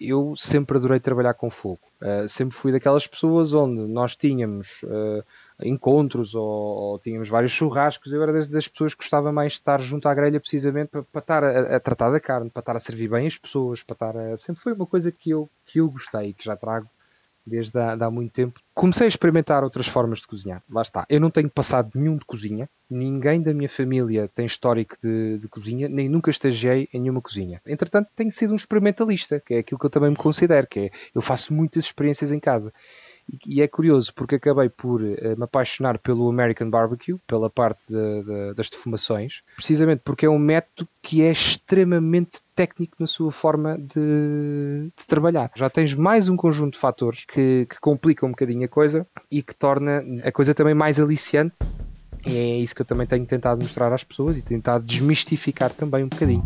eu sempre adorei trabalhar com fogo. Uh, sempre fui daquelas pessoas onde nós tínhamos uh, encontros ou, ou, tínhamos vários churrascos. Eu era das, das, pessoas que gostava mais de estar junto à grelha, precisamente para, para estar a, a, tratar da carne, para estar a servir bem as pessoas, para estar a... Sempre foi uma coisa que eu, que eu gostei, que já trago desde há, de há muito tempo. Comecei a experimentar outras formas de cozinhar. Lá está. Eu não tenho passado nenhum de cozinha. Ninguém da minha família tem histórico de, de, cozinha, nem nunca estagiei em nenhuma cozinha. Entretanto, tenho sido um experimentalista, que é aquilo que eu também me considero, que é eu faço muitas experiências em casa. E é curioso porque acabei por eh, me apaixonar pelo American Barbecue, pela parte de, de, das defumações, precisamente porque é um método que é extremamente técnico na sua forma de, de trabalhar. Já tens mais um conjunto de fatores que, que complicam um bocadinho a coisa e que torna a coisa também mais aliciante. E é isso que eu também tenho tentado mostrar às pessoas e tentado desmistificar também um bocadinho.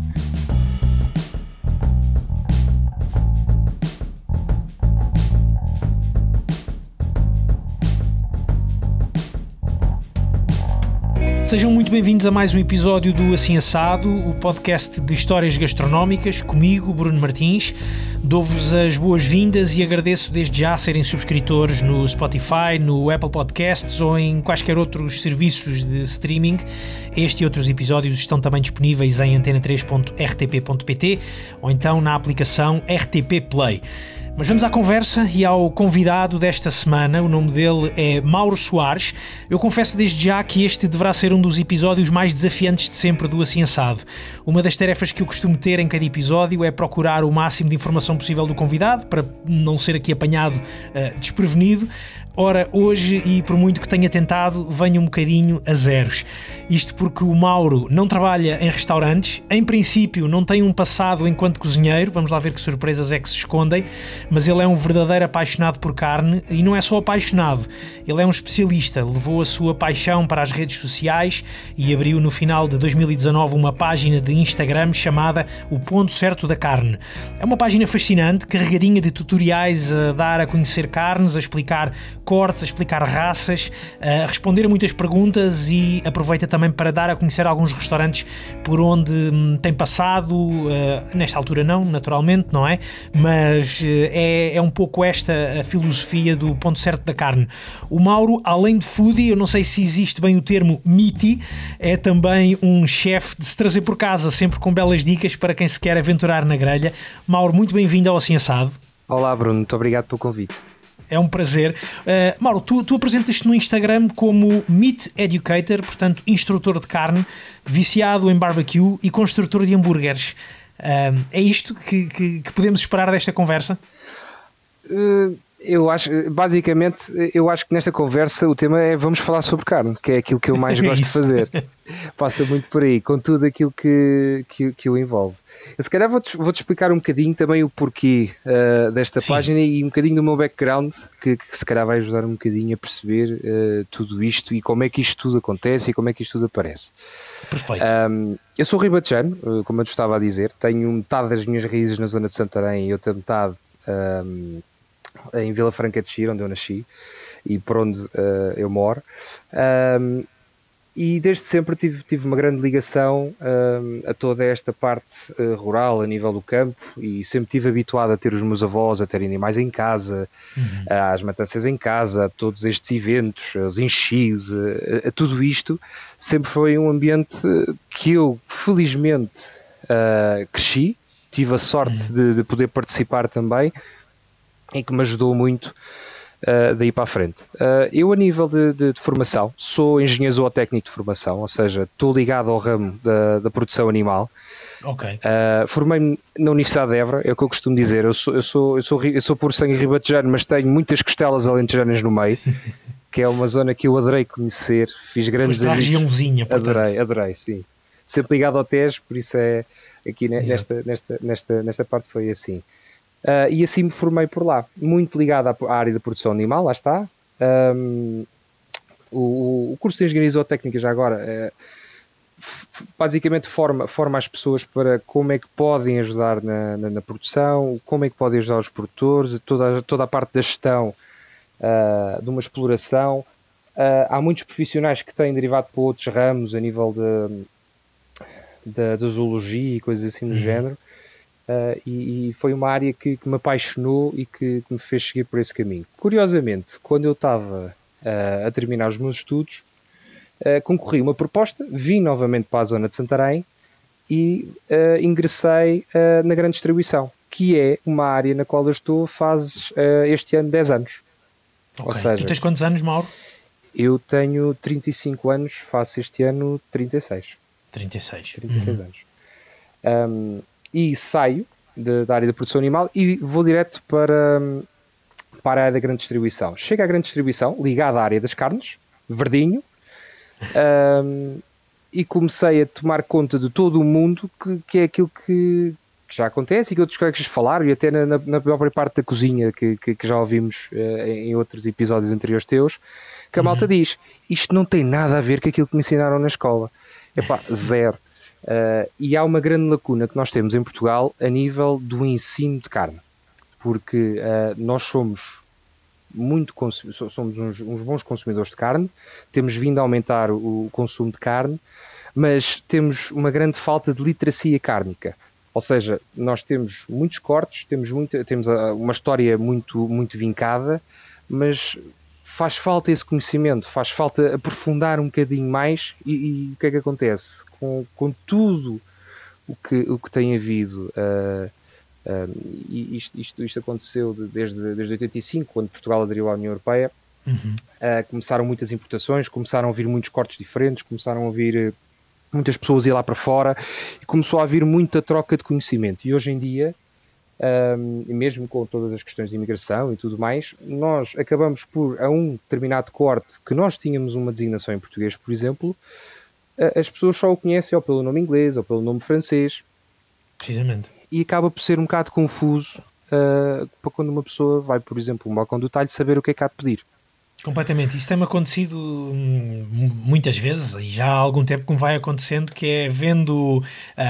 Sejam muito bem-vindos a mais um episódio do Assim Assado, o podcast de histórias gastronómicas, comigo, Bruno Martins. Dou-vos as boas-vindas e agradeço desde já serem subscritores no Spotify, no Apple Podcasts ou em quaisquer outros serviços de streaming. Este e outros episódios estão também disponíveis em antena3.rtp.pt ou então na aplicação RTP Play. Mas vamos à conversa e ao convidado desta semana. O nome dele é Mauro Soares. Eu confesso desde já que este deverá ser um dos episódios mais desafiantes de sempre do Assado. Uma das tarefas que eu costumo ter em cada episódio é procurar o máximo de informação possível do convidado para não ser aqui apanhado uh, desprevenido. Ora, hoje, e por muito que tenha tentado, venho um bocadinho a zeros. Isto porque o Mauro não trabalha em restaurantes, em princípio não tem um passado enquanto cozinheiro, vamos lá ver que surpresas é que se escondem, mas ele é um verdadeiro apaixonado por carne e não é só apaixonado, ele é um especialista, levou a sua paixão para as redes sociais e abriu no final de 2019 uma página de Instagram chamada O Ponto Certo da Carne. É uma página fascinante, carregadinha de tutoriais a dar a conhecer carnes, a explicar cortes, a explicar raças, a responder a muitas perguntas e aproveita também para dar a conhecer alguns restaurantes por onde hum, tem passado, uh, nesta altura não, naturalmente, não é? Mas uh, é, é um pouco esta a filosofia do ponto certo da carne. O Mauro, além de foodie, eu não sei se existe bem o termo miti, é também um chefe de se trazer por casa, sempre com belas dicas para quem se quer aventurar na grelha. Mauro, muito bem-vindo ao Assim Assado. Olá Bruno, muito obrigado pelo convite é um prazer. Uh, Mauro, tu, tu apresentas-te no Instagram como Meat Educator, portanto, instrutor de carne, viciado em barbecue e construtor de hambúrgueres. Uh, é isto que, que, que, podemos esperar desta conversa? Uh, eu acho, basicamente, eu acho que nesta conversa o tema é vamos falar sobre carne, que é aquilo que eu mais gosto de fazer. Passa muito por aí, com tudo aquilo que, que, que o envolve. Eu se calhar vou-te vou -te explicar um bocadinho também o porquê uh, desta Sim. página e um bocadinho do meu background, que, que, se calhar vai ajudar um bocadinho a perceber uh, tudo isto e como é que isto tudo acontece e como é que isto tudo aparece. Perfeito. Um, eu sou ribatejano, uh, como eu te estava a dizer, tenho metade das minhas raízes na zona de Santarém e outra metade um, em Vila Franca de Xira, onde eu nasci e por onde eu moro. Um, e desde sempre tive, tive uma grande ligação um, a toda esta parte uh, rural, a nível do campo, e sempre tive habituado a ter os meus avós, a ter animais em casa, uhum. às matanças em casa, a todos estes eventos, os enchidos, a, a, tudo isto, sempre foi um ambiente que eu, felizmente, uh, cresci, tive a sorte uhum. de, de poder participar também, e que me ajudou muito uh, daí para a frente. Uh, eu, a nível de, de, de, formação, sou engenheiro zootécnico de formação, ou seja, estou ligado ao ramo da, da produção animal. Okay. Uh, Formei-me na Universidade de Évora, é o que eu costumo dizer. Eu sou, eu sou, eu sou, eu sou por sangue ribatejano, mas tenho muitas costelas alentejanas no meio, que é uma zona que eu adorei conhecer. Fiz grandes Foste amigos. região vizinha, portanto. Adorei, adorei, sim. Sempre ligado ao Tejo, por isso é aqui nesta, nesta, nesta, nesta parte foi assim. Uh, e assim me formei por lá, muito ligado à, área da produção animal, lá está. Um, o, o, curso de Engenharia Zootécnica já agora é, basicamente forma, forma as pessoas para como é que podem ajudar na, na, na produção, como é que podem ajudar os produtores, toda, toda a parte da gestão uh, de uma exploração. Uh, há muitos profissionais que têm derivado para outros ramos a nível da zoologia e coisas assim do uhum. género Uh, e, e, foi uma área que, que me apaixonou e que, que, me fez seguir por esse caminho. Curiosamente, quando eu estava uh, a terminar os meus estudos, uh, concorri uma proposta, vim novamente para a zona de Santarém e ingressei na grande distribuição, que é uma área na qual eu estou faz este ano 10 anos. Okay. Ou seja, tu tens quantos anos, Mauro? Eu tenho 35 anos, faço este ano 36. 36. 36 uhum. anos. Um, e saio de, da área da produção animal e vou direto para, para a área da grande distribuição. Chego à grande distribuição, ligado à área das carnes, verdinho, um, e comecei a tomar conta de todo o mundo, que, que é aquilo que, que já acontece e que outros colegas falaram, e até na, na, na própria parte da cozinha, que, que, que já ouvimos uh, em outros episódios anteriores teus, que a malta uhum. diz: isto não tem nada a ver com aquilo que me ensinaram na escola. Epá, zero. Uh, e há uma grande lacuna que nós temos em Portugal a nível do ensino de carne, porque uh, nós somos muito somos uns, uns, bons consumidores de carne, temos vindo a aumentar o, o consumo de carne, mas temos uma grande falta de literacia cárnica. Ou seja, nós temos muitos cortes, temos, muito, temos ah, uma história muito, muito vincada, mas faz falta esse conhecimento, faz falta aprofundar um bocadinho mais e, e o que é que acontece? Com, com tudo o que, o que tem havido, uh, uh, e isto, isto, isto, aconteceu desde, desde 85, quando Portugal aderiu à União Europeia, uhum. uh, começaram muitas importações, começaram a vir muitos cortes diferentes, começaram a vir muitas pessoas ir lá para fora e começou a haver muita troca de conhecimento. E hoje em dia um, e mesmo com todas as questões de imigração e tudo mais, nós acabamos por, a um determinado corte, que nós tínhamos uma designação em português, por exemplo, as pessoas só o conhecem ou pelo nome inglês ou pelo nome francês. Precisamente. E acaba por ser um bocado confuso uh, para quando uma pessoa vai, por exemplo, um balcão do talho, saber o que é que há de pedir. Completamente. Isso tem-me acontecido hum, muitas vezes e já há algum tempo que me vai acontecendo, que é vendo uh,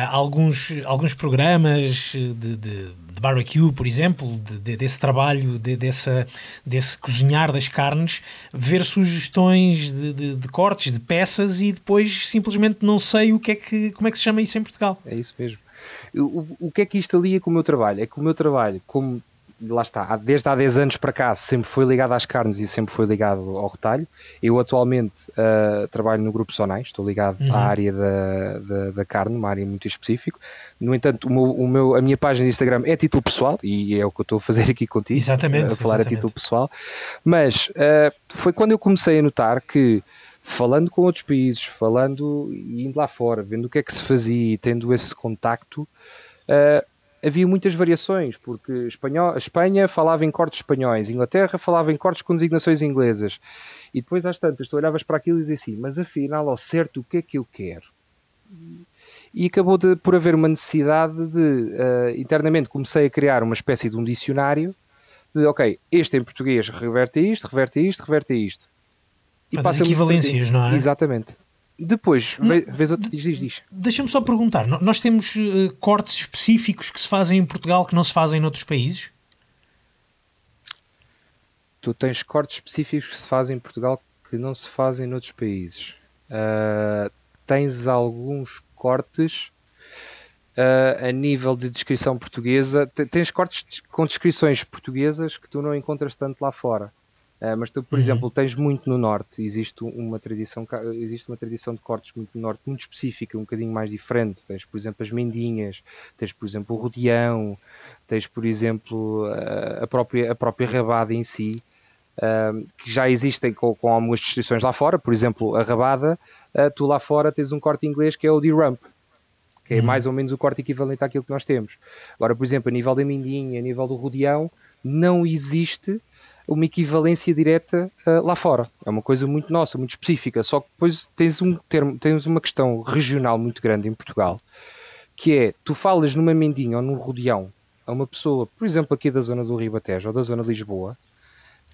alguns, alguns programas de, de, de barbecue, por exemplo, de, de, desse trabalho, de, dessa, desse cozinhar das carnes, ver sugestões de, de, cortes, de peças e depois simplesmente não sei o que é que, como é que se chama isso em Portugal. É isso mesmo. O, o que é que isto alia com o meu trabalho? É que o meu trabalho, como lá está, desde há 10 anos para cá sempre foi ligado às carnes e sempre foi ligado ao retalho. Eu atualmente uh, trabalho no grupo Sonai, estou ligado uhum. à área da, da, da, carne, uma área muito específica. No entanto, o meu, o meu, a minha página de Instagram é título pessoal e é o que eu estou a fazer aqui contigo, exatamente, a falar exatamente. a título pessoal. Mas uh, foi quando eu comecei a notar que falando com outros países, falando e indo lá fora, vendo o que é que se fazia e tendo esse contacto, uh, havia muitas variações, porque espanhol, Espanha falava em cortes espanhóis, Inglaterra falava em cortes com designações inglesas. E depois, às tantas, tu olhavas para aquilo e dizias assim: mas afinal, ao certo, o que é que eu quero? E acabou de, por haver uma necessidade de, uh, internamente, comecei a criar uma espécie de um dicionário de, ok, este em português reverte a isto, reverte a isto, reverte a isto. E Para as equivalências, não é? Exatamente. Depois, vez outro, diz, diz, diz. Deixa-me só perguntar: nós temos uh, cortes específicos que se fazem em Portugal que não se fazem noutros países? Tu tens cortes específicos que se fazem em Portugal que não se fazem noutros países. Uh, tens alguns cortes uh, a nível de descrição portuguesa. Tens cortes com descrições portuguesas que tu não encontras tanto lá fora. Uh, mas tu, por uhum. exemplo, tens muito no norte, existe uma tradição, existe uma tradição de cortes muito no norte, muito específica, um bocadinho mais diferente. Tens, por exemplo, as mendinhas, tens, por exemplo, o rodeão, tens, por exemplo, a própria, a própria rabada em si, uh, que já existem com, com algumas distinções lá fora. Por exemplo, a rabada, uh, tu lá fora tens um corte inglês que é o D-Rump, que é uhum. mais ou menos o corte equivalente àquilo que nós temos. Agora, por exemplo, a nível da mendinha, a nível do rodeão, não existe uma equivalência direta uh, lá fora. É uma coisa muito nossa, muito específica. Só que depois tens um termo, tens uma questão regional muito grande em Portugal, que é tu falas numa mendinha ou num rodeão a uma pessoa, por exemplo, aqui da zona do Ribatejo ou da zona de Lisboa,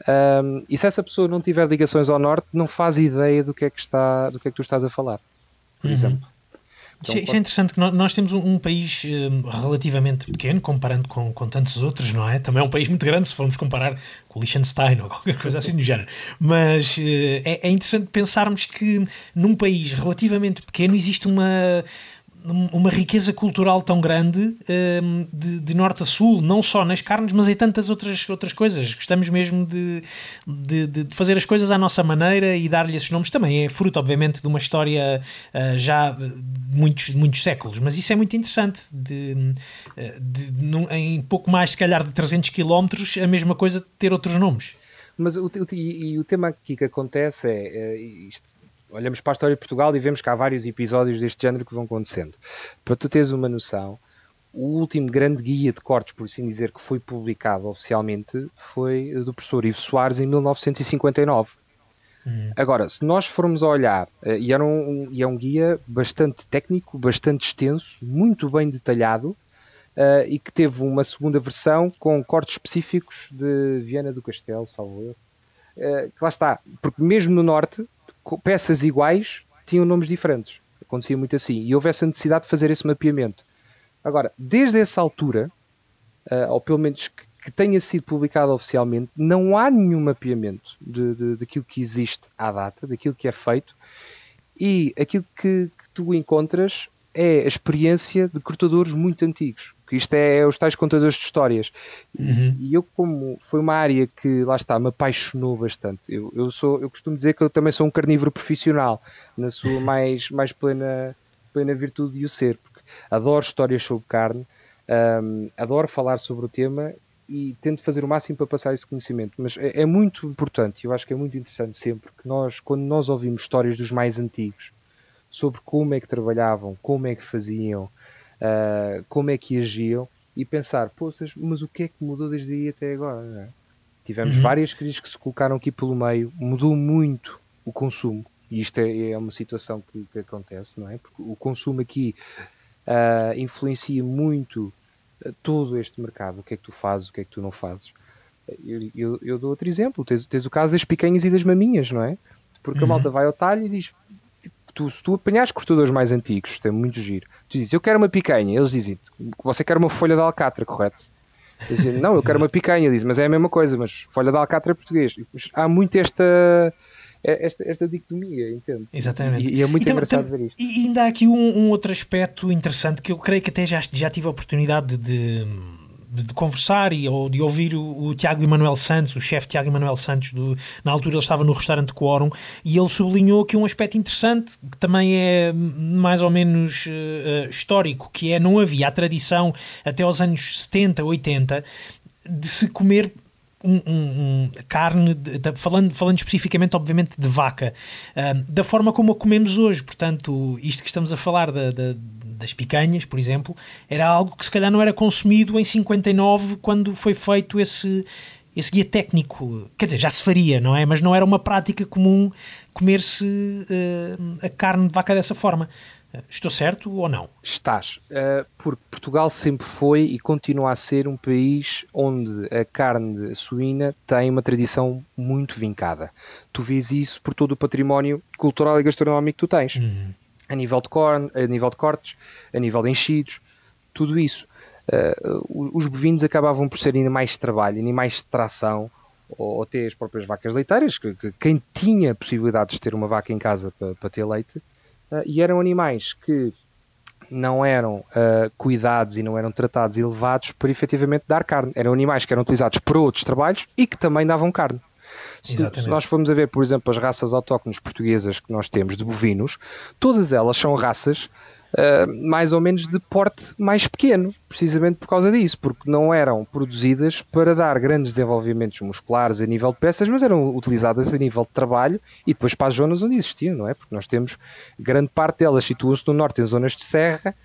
um, e se essa pessoa não tiver ligações ao norte, não faz ideia do que é que está, do que é que tu estás a falar, por uhum. exemplo. Então, isso, é interessante que nós temos um, um país um, relativamente pequeno comparando com, com tantos outros, não é? Também é um país muito grande se formos comparar com o Liechtenstein ou qualquer coisa assim do género. Mas uh, é, é interessante pensarmos que num país relativamente pequeno existe uma uma riqueza cultural tão grande um, de, de, norte a sul, não só nas carnes, mas em tantas outras, outras coisas. Gostamos mesmo de, de, de fazer as coisas à nossa maneira e dar-lhe esses nomes. Também é fruto, obviamente, de uma história uh, já de muitos, muitos séculos, mas isso é muito interessante. De, num, em pouco mais, se calhar, de 300 km, a mesma coisa ter outros nomes. Mas o, e, e, o tema aqui que acontece é, é isto, olhamos para a história de Portugal e vemos que há vários episódios deste género que vão acontecendo. Para tu teres uma noção, o último grande guia de cortes, por assim dizer, que foi publicado oficialmente foi do professor Ivo Soares em 1959. Uhum. Agora, se nós formos a olhar, eh, e, era um, e é um guia bastante técnico, bastante extenso, muito bem detalhado, uh, e que teve uma segunda versão com cortes específicos de Viana do Castelo, salvo eu. Uh, que lá está, porque mesmo no Norte, peças iguais tinham nomes diferentes. Acontecia muito assim. E houve essa necessidade de fazer esse mapeamento. Agora, desde essa altura, uh, ou pelo menos que, que, tenha sido publicado oficialmente, não há nenhum mapeamento de, daquilo que existe à data, daquilo que é feito, e aquilo que, que tu encontras é a experiência de cortadores muito antigos que isto é, é, os tais contadores de histórias. Uhum. E eu, como foi uma área que lá está, me apaixonou bastante. Eu, eu, sou, eu costumo dizer que eu também sou um carnívoro profissional, na sua mais, mais plena, plena virtude e o ser, porque adoro histórias sobre carne, um, adoro falar sobre o tema e tento fazer o máximo para passar esse conhecimento. Mas é, é muito importante, eu acho que é muito interessante sempre que nós, quando nós ouvimos histórias dos mais antigos sobre como é que trabalhavam, como é que faziam, uh, como é que agiam e pensar, poças, mas o que é que mudou desde aí até agora? É? Tivemos uhum. várias crises que se colocaram aqui pelo meio, mudou muito o consumo e isto é, é uma situação que, que, acontece, não é? Porque o consumo aqui uh, influencia muito uh, todo este mercado, o que é que tu fazes, o que é que tu não fazes. Eu, eu, eu dou outro exemplo, tens, tens, o caso das picanhas e das maminhas, não é? Porque uhum. a malta vai ao talho e diz, tu, se tu apanhas cortadores mais antigos, tem muito giro, tu dizes, eu quero uma picanha, eles dizem, você quer uma folha de alcatra, correto? Dizem, não, eu quero uma picanha, diz, mas é a mesma coisa, mas folha de alcatra é português. Há muito esta, esta, esta dicotomia, entende? Exatamente. E, e, é muito e engraçado ver isto. E ainda há aqui um, um, outro aspecto interessante que eu creio que até já, já tive a oportunidade de de, conversar e, ou de ouvir o, o Tiago Emanuel Santos, o chefe Tiago Emanuel Santos, do, na altura ele estava no restaurante Quórum, e ele sublinhou aqui um aspecto interessante, que também é mais ou menos uh, histórico, que é não havia a tradição até aos anos 70, 80 de se comer um, um, um, carne, de, de, falando, falando especificamente, obviamente, de vaca, uh, da forma como a comemos hoje. Portanto, isto que estamos a falar da, da das picanhas, por exemplo, era algo que se calhar não era consumido em 59 quando foi feito esse, esse guia técnico. Quer dizer, já se faria, não é? Mas não era uma prática comum comer-se uh, a carne de vaca dessa forma. Uh, estou certo ou não? Estás, uh, porque Portugal sempre foi e continua a ser um país onde a carne suína tem uma tradição muito vincada. Tu vês isso por todo o património cultural e gastronómico que tu tens. Uhum a nível de, corn, a nível de cortes, a nível de enchidos, tudo isso. Uh, os bovinos acabavam por ser ainda mais trabalho, ainda mais tração, ou, ou até as próprias vacas leiteiras, que, que, quem tinha possibilidades de ter uma vaca em casa para, para ter leite, uh, e eram animais que não eram uh, cuidados e não eram tratados e levados para efetivamente dar carne. Eram animais que eram utilizados para outros trabalhos e que também davam carne. Se, se nós formos a ver, por exemplo, as raças autóctones portuguesas que nós temos de bovinos, todas elas são raças Uh, mais ou menos de porte mais pequeno, precisamente por causa disso, porque não eram produzidas para dar grandes desenvolvimentos musculares a nível de peças, mas eram utilizadas a nível de trabalho e depois para as zonas onde existiam, não é? Porque nós temos grande parte delas situam-se no norte em zonas de serra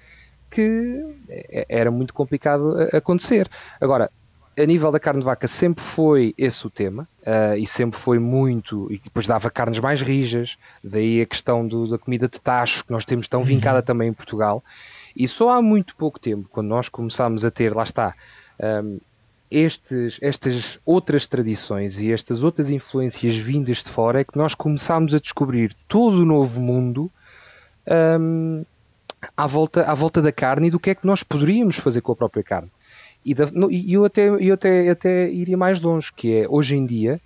que é, era muito complicado acontecer. Agora, a nível da carne de vaca sempre foi esse o tema uh, e sempre foi muito e depois dava carnes mais rijas daí a questão do, da comida de tacho que nós temos tão vincada uhum. também em Portugal e só há muito pouco tempo quando nós começámos a ter lá está um, estes, estas outras tradições e estas outras influências vindas de fora é que nós começámos a descobrir todo o novo mundo um, à, volta, à volta da carne e do que é que nós poderíamos fazer com a própria carne e, da, e eu, até, eu até, até iria mais longe, que é hoje em dia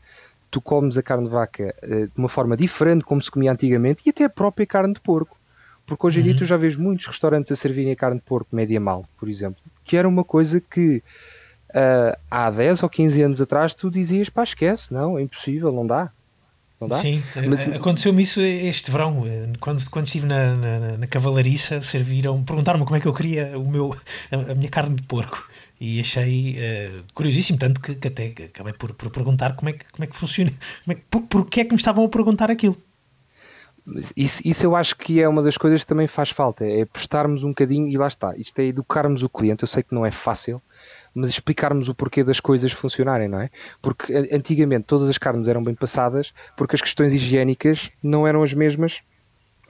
tu comes a carne de vaca uh, de uma forma diferente como se comia antigamente e até a própria carne de porco. Porque hoje em uhum. dia tu já vês muitos restaurantes a servirem a carne de porco média mal, por exemplo, que era uma coisa que uh, há 10 ou 15 anos atrás tu dizias, pá, esquece, não, é impossível, não dá. Não dá? Sim, Mas, aconteceu-me isso este verão, quando, quando estive na, na, na cavalariça, serviram, perguntaram-me como é que eu queria o meu, a, a minha carne de porco e achei uh, curiosíssimo, tanto que, que, até acabei por, por perguntar como é que, como é que funciona, como é que, por, porquê é que me estavam a perguntar aquilo. Isso, isso eu acho que é uma das coisas que também faz falta, é prestarmos um bocadinho, e lá está, isto é educarmos o cliente, eu sei que não é fácil, mas explicarmos o porquê das coisas funcionarem, não é? Porque antigamente todas as carnes eram bem passadas, porque as questões higiênicas não eram as mesmas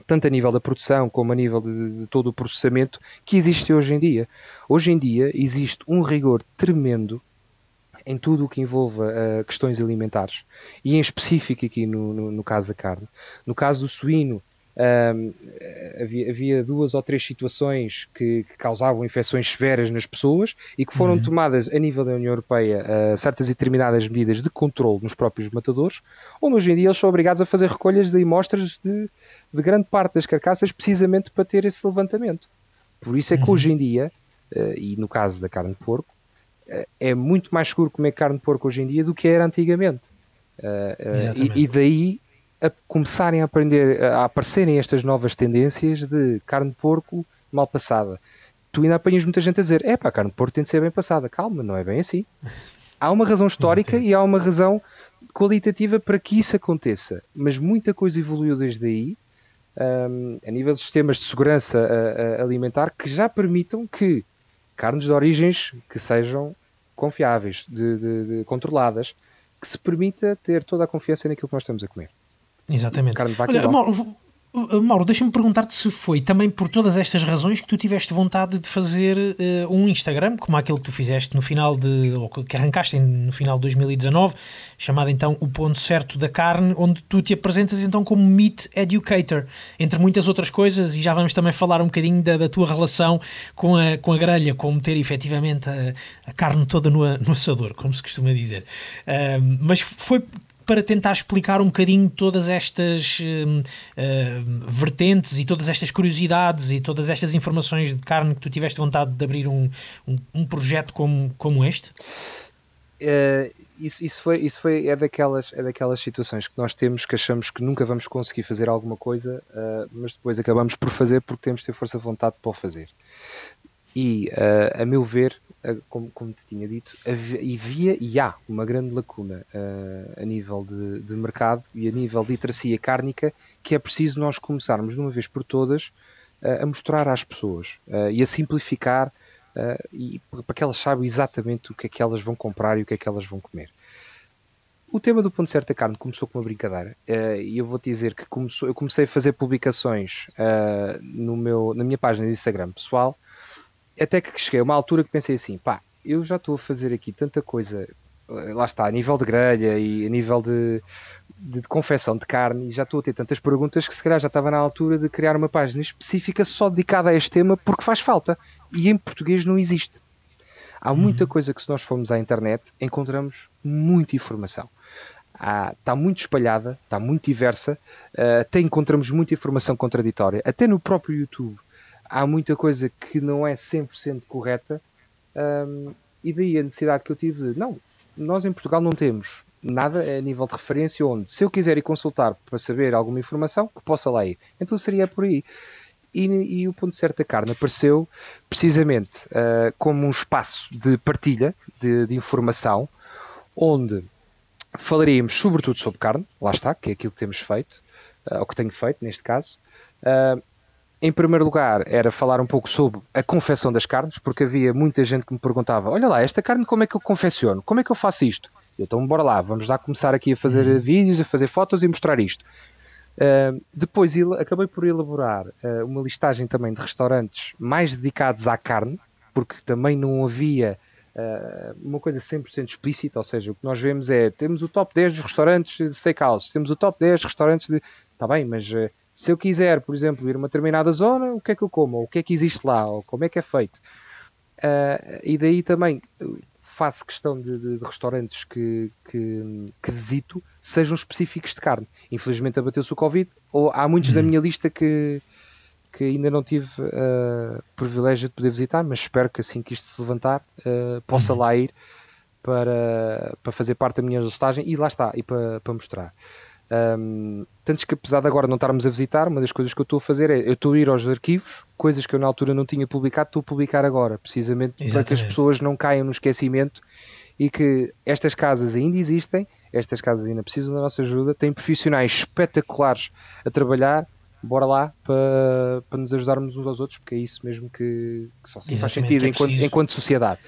tanto a nível da produção como a nível de, de, todo o processamento que existe hoje em dia. Hoje em dia existe um rigor tremendo em tudo o que envolva uh, questões alimentares e em específico aqui no, no, no, caso da carne. No caso do suíno, um, havia, havia, duas ou três situações que, que, causavam infecções severas nas pessoas e que foram uhum. tomadas a nível da União Europeia uh, certas e determinadas medidas de controle nos próprios matadores, onde hoje em dia eles são obrigados a fazer recolhas de amostras de, de grande parte das carcaças precisamente para ter esse levantamento. Por isso é que uhum. hoje em dia, uh, e no caso da carne de porco, uh, é muito mais seguro comer carne de porco hoje em dia do que era antigamente. E, e, daí a começarem a aprender, a aparecerem estas novas tendências de carne de porco mal passada. Tu ainda apanhas muita gente a dizer: é pá, carne de porco tem de ser bem passada. Calma, não é bem assim. Há uma razão histórica e há uma razão qualitativa para que isso aconteça. Mas muita coisa evoluiu desde aí, um, a nível de sistemas de segurança a, a alimentar, que já permitam que carnes de origens que sejam confiáveis, de, de, de, controladas, que se permita ter toda a confiança naquilo que nós estamos a comer. Exatamente. Olha, Mauro, Mauro deixa-me perguntar-te se foi também por todas estas razões que tu tiveste vontade de fazer uh, um Instagram, como aquele que tu fizeste no final de, ou que arrancaste no final de 2019, chamado então O Ponto Certo da Carne, onde tu te apresentas então como Meat Educator, entre muitas outras coisas, e já vamos também falar um bocadinho da, da tua relação com a, com a grelha, com meter efetivamente a, a carne toda no, no assador, como se costuma dizer. Uh, mas foi para tentar explicar um bocadinho todas estas uh, uh, vertentes e todas estas curiosidades e todas estas informações de carne que tu tiveste vontade de abrir um, um, um projeto como, como este? Uh, isso, isso, foi, isso foi, é, daquelas, é daquelas situações que nós temos que achamos que nunca vamos conseguir fazer alguma coisa, mas depois acabamos por fazer porque temos de ter força de vontade para o fazer. E, a meu ver, como, como te tinha dito, havia e há uma grande lacuna uh, a nível de, de, mercado e a nível de literacia cárnica que é preciso nós começarmos de uma vez por todas uh, a mostrar às pessoas uh, e a simplificar e, para que elas saibam exatamente o que é que elas vão comprar e o que é que elas vão comer. O tema do ponto certo da carne começou com uma brincadeira e eu vou te dizer que começou, eu comecei a fazer publicações no meu, na minha página de Instagram pessoal até que cheguei a uma altura que pensei assim, pá, eu já estou a fazer aqui tanta coisa, eh, lá está, a nível de grelha e a nível de, de, de confecção de carne, e já estou a ter tantas perguntas que se calhar já estava na altura de criar uma página específica só dedicada a este tema porque faz falta. E em português não existe. Há muita uhum. coisa que se nós formos à internet encontramos muita informação. Está muito espalhada, está muito diversa, uh, até encontramos muita informação contraditória. Até no próprio YouTube há muita coisa que não é 100% correta um, e daí a necessidade que eu tive de, não, nós em Portugal não temos nada a nível de referência onde, se eu quiser ir consultar para saber alguma informação, que possa lá ir. Então seria por aí. E, e o ponto certo da carne apareceu precisamente uh, como um espaço de partilha de, de informação, onde falaríamos sobretudo sobre carne, lá está, que é aquilo que temos feito, uh, ou que tenho feito neste caso, uh, em primeiro lugar, era falar um pouco sobre a confecção das carnes, porque havia muita gente que me perguntava: Olha lá, esta carne como é que eu confecciono? Como é que eu faço isto? Eu, então, bora lá, vamos lá começar aqui a fazer uhum. vídeos, a fazer fotos e mostrar isto. Uh, depois acabei por elaborar uh, uma listagem também de restaurantes mais dedicados à carne, porque também não havia uh, uma coisa 100% explícita, ou seja, o que nós vemos é, temos o top 10 dos restaurantes de steakhouse, temos o top 10 restaurantes de... Está bem, mas se eu quiser, por exemplo, ir a uma determinada zona, o que é que eu como? Ou o que é que existe lá? Ou como é que é feito? Uh, e daí também faço questão de, de, de restaurantes que, que, que, visito sejam específicos de carne. Infelizmente abateu-se o Covid, ou há muitos uhum. da minha lista que, que ainda não tive uh, privilégio de poder visitar, mas espero que assim que isto se levantar uh, possa uhum. lá ir para, para fazer parte da minha listagem e lá está, e para, para mostrar. Um, tanto que apesar de agora não estarmos a visitar, uma das coisas que eu estou a fazer é eu estou a ir aos arquivos, coisas que eu na altura não tinha publicado, estou a publicar agora, precisamente Exatamente. para que as pessoas não caiam no esquecimento e que estas casas ainda existem, estas casas ainda precisam da nossa ajuda, têm profissionais espetaculares a trabalhar bora lá para, para nos ajudarmos uns aos outros, porque é isso mesmo que, que só faz sentido é enquanto, enquanto sociedade.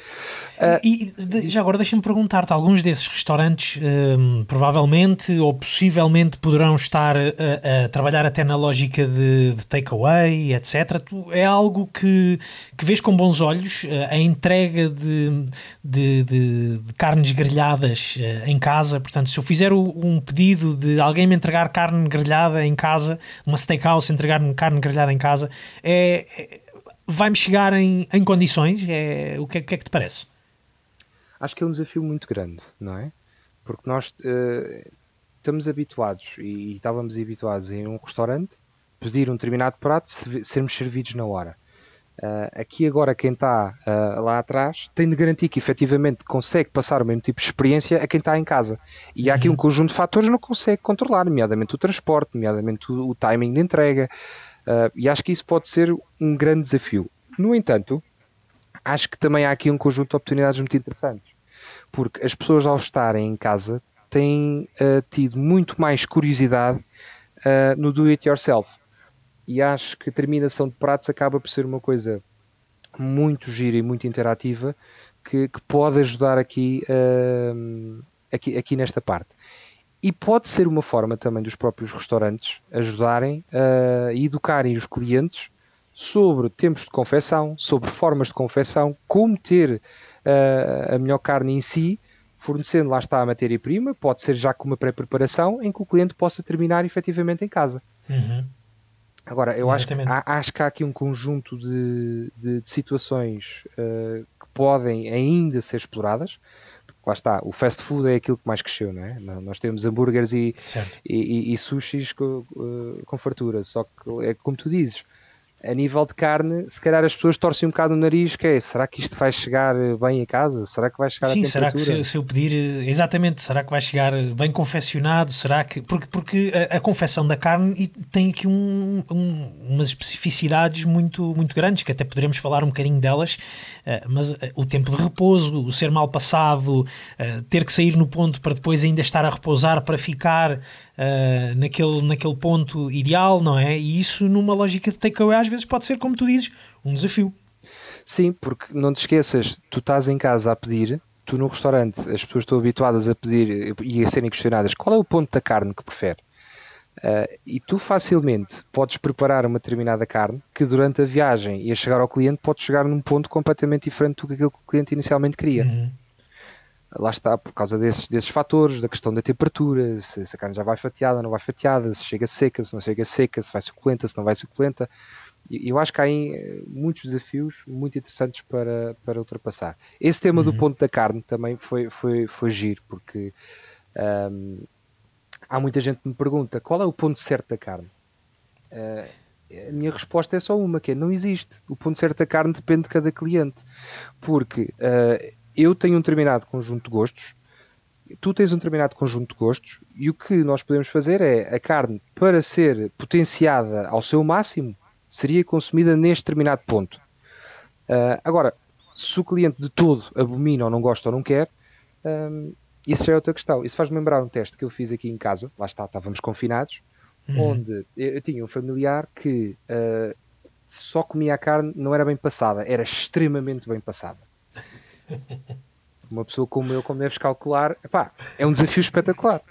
E, e já agora deixa-me perguntar-te: alguns desses restaurantes um, provavelmente ou possivelmente poderão estar a, a trabalhar até na lógica de, de takeaway, etc. É algo que, que vês com bons olhos eh, a entrega de, de, de, carnes grelhadas eh, em casa. Portanto, se eu fizer um pedido de alguém me entregar carne grelhada em casa, uma steakhouse entregar-me carne grelhada em casa, é, é vai-me chegar em, em condições? É, o que, que é que te parece? acho que é um desafio muito grande, não é? Porque nós uh, estamos habituados e, e, estávamos habituados em um restaurante pedir um determinado prato, sermos servidos na hora. Uh, aqui agora quem está uh, lá atrás tem de garantir que efetivamente consegue passar o mesmo tipo de experiência a quem está em casa. E há aqui um uhum. conjunto de fatores que não consegue controlar, nomeadamente o transporte, nomeadamente o, o timing de entrega. Uh, e acho que isso pode ser um grande desafio. No entanto, acho que também há aqui um conjunto de oportunidades muito interessantes. Porque as pessoas, ao estarem em casa, têm tido muito mais curiosidade no do it yourself. E acho que a terminação de pratos acaba por ser uma coisa muito gira e muito interativa que, que pode ajudar aqui, uh, aqui, aqui nesta parte. E pode ser uma forma também dos próprios restaurantes ajudarem a educarem os clientes sobre tempos de confecção, sobre formas de confecção, como ter uh, a melhor carne em si, fornecendo lá está a matéria-prima, pode ser já com uma pré-preparação em que o cliente possa terminar efetivamente em casa. Uhum. Agora, eu acho que, há, acho que há aqui um conjunto de, de, de situações uh, que podem ainda ser exploradas. Lá está, o fast food é aquilo que mais cresceu, não é? Nós temos hambúrgueres e, e, e, e, sushis com, uh, com fartura, só que é como tu dizes, a nível de carne, se calhar as pessoas torcem um bocado o nariz, que é, será que isto vai chegar bem a casa? Será que vai chegar Sim, a será que se, se, eu pedir, exatamente, será que vai chegar bem confeccionado? Será que, porque, porque a, a confecção da carne tem aqui um, um, umas especificidades muito, muito grandes, que até poderemos falar um bocadinho delas, uh, mas o tempo de repouso, o ser mal passado, ter que sair no ponto para depois ainda estar a repousar para ficar uh, naquele, naquele ponto ideal, não é? E isso numa lógica de takeaway às vezes pode ser, como tu dizes, um desafio. Sim, porque não te esqueças, tu estás em casa a pedir, tu no restaurante, as pessoas estão habituadas a pedir e a serem questionadas qual é o ponto da carne que prefere. Uh, e tu facilmente podes preparar uma determinada carne que durante a viagem e a chegar ao cliente pode chegar num ponto completamente diferente do que aquilo que o cliente inicialmente queria. Uhum lá está, por causa desses, desses fatores, da questão da temperatura, se, se, a carne já vai fatiada, não vai fatiada, se chega seca, se não chega seca, se vai suculenta, se não vai suculenta. E eu acho que há aí eh, muitos desafios muito interessantes para, para ultrapassar. Esse tema uhum. do ponto da carne também foi, foi, foi giro, porque um, há muita gente que me pergunta qual é o ponto certo da carne. Uh, a minha resposta é só uma, que é não existe. O ponto certo da carne depende de cada cliente. Porque uh, eu tenho um determinado conjunto de gostos, tu tens um determinado conjunto de gostos, e o que nós podemos fazer é a carne, para ser potenciada ao seu máximo, seria consumida neste determinado ponto. Uh, agora, se o cliente de todo abomina ou não gosta ou não quer, um, isso já é outra questão. Isso faz-me lembrar um teste que eu fiz aqui em casa, lá está, estávamos confinados, uhum. onde eu, eu, tinha um familiar que uh, só comia a carne, não era bem passada, era extremamente bem passada. Uma pessoa como eu, como deves calcular, é um desafio espetacular.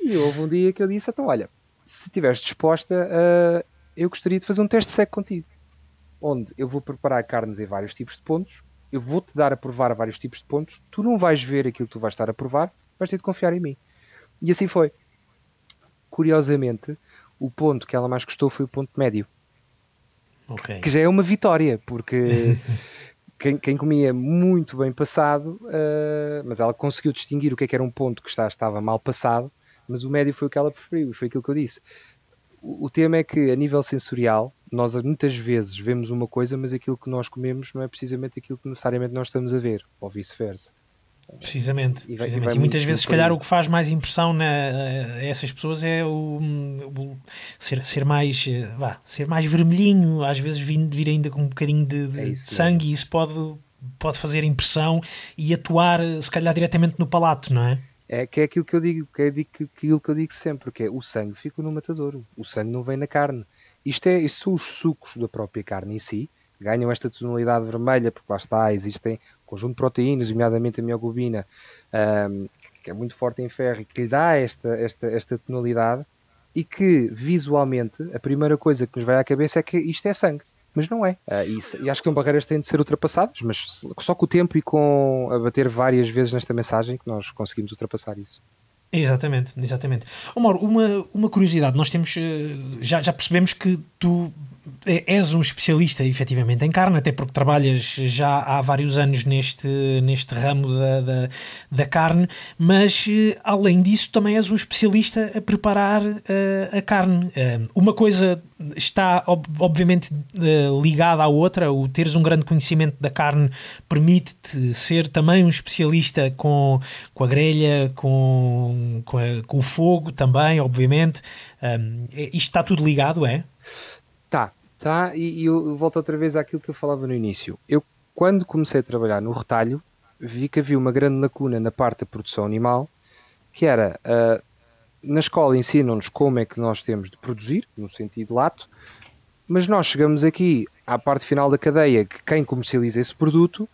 E houve um dia que eu disse: então, olha, se estiveres disposta, uh, eu gostaria de fazer um teste seco contigo, onde eu vou preparar carnes em vários tipos de pontos, eu vou-te dar a provar vários tipos de pontos, tu não vais ver aquilo que tu vais estar a provar, vais ter de confiar em mim. E assim foi. Curiosamente, o ponto que ela mais gostou foi o ponto médio. Okay. Que já é uma vitória, porque quem, quem, comia muito bem passado, uh, mas ela conseguiu distinguir o que, é que era um ponto que está, estava mal passado, mas o médio foi o que ela preferiu, foi aquilo que eu disse. O, o tema é que, a nível sensorial, nós muitas vezes vemos uma coisa, mas aquilo que nós comemos não é precisamente aquilo que necessariamente nós estamos a ver, ou vice-versa. Precisamente, e, vai, precisamente. e, e muitas vezes, se calhar, o que faz mais impressão na, a essas pessoas é o, o ser, ser, mais, eh, vá, ser mais vermelhinho, às vezes vir, vir ainda com um bocadinho de, de, é isso, de sangue, é. e isso pode, pode fazer impressão e atuar, se calhar, diretamente no palato, não é? É que é aquilo que eu digo, que é aquilo que eu digo sempre, que é o sangue fica no matador, o sangue não vem na carne. Isto, é, isto são os sucos da própria carne em si, ganham esta tonalidade vermelha, porque lá está, existem conjunto de proteínas, nomeadamente a mioglobina, um, que é muito forte em ferro e que lhe dá esta, esta, esta tonalidade, e que visualmente a primeira coisa que nos vai à cabeça é que isto é sangue. Mas não é. Uh, isso, e acho que são barreiras que têm de ser ultrapassadas, mas só com o tempo e com a bater várias vezes nesta mensagem que nós conseguimos ultrapassar isso. Exatamente, exatamente. Oh, Mauro, uma, uma curiosidade, nós temos, eh, já, já percebemos que tu és um especialista efetivamente em carne, até porque trabalhas já há vários anos neste, neste ramo da, da, da carne, mas eh, além disso também és um especialista a preparar uh, a carne. Uh, uma coisa está ob obviamente uh, ligada à outra, o teres um grande conhecimento da carne permite-te ser também um especialista com, com a grelha, com, com, a, com o fogo também, obviamente. isto está tudo ligado, é? Tá, tá, e, e eu volto outra vez àquilo que eu falava no início. Eu, quando comecei a trabalhar no retalho, vi que havia uma grande lacuna na parte da produção animal, que era, uh, na escola ensinam-nos como é que nós temos de produzir, no sentido lato, mas nós chegamos aqui à parte final da cadeia, que quem comercializa esse produto,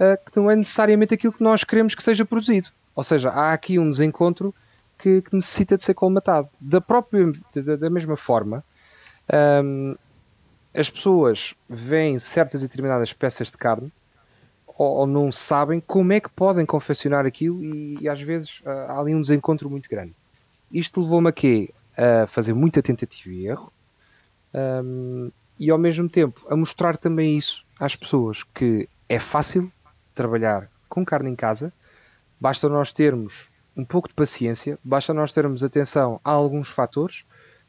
uh, que não é necessariamente aquilo que nós queremos que seja produzido. Ou seja, há aqui um desencontro que, que necessita de ser colmatado. Da, própria, da, da mesma forma, um, as pessoas veem certas e determinadas peças de carne ou, ou, não sabem como é que podem confeccionar aquilo e, e às vezes uh, há ali um desencontro muito grande. Isto levou-me a quê? A fazer muita tentativa e erro um, e ao mesmo tempo a mostrar também isso às pessoas que é fácil trabalhar com carne em casa, basta nós termos um pouco de paciência, basta nós termos atenção a alguns fatores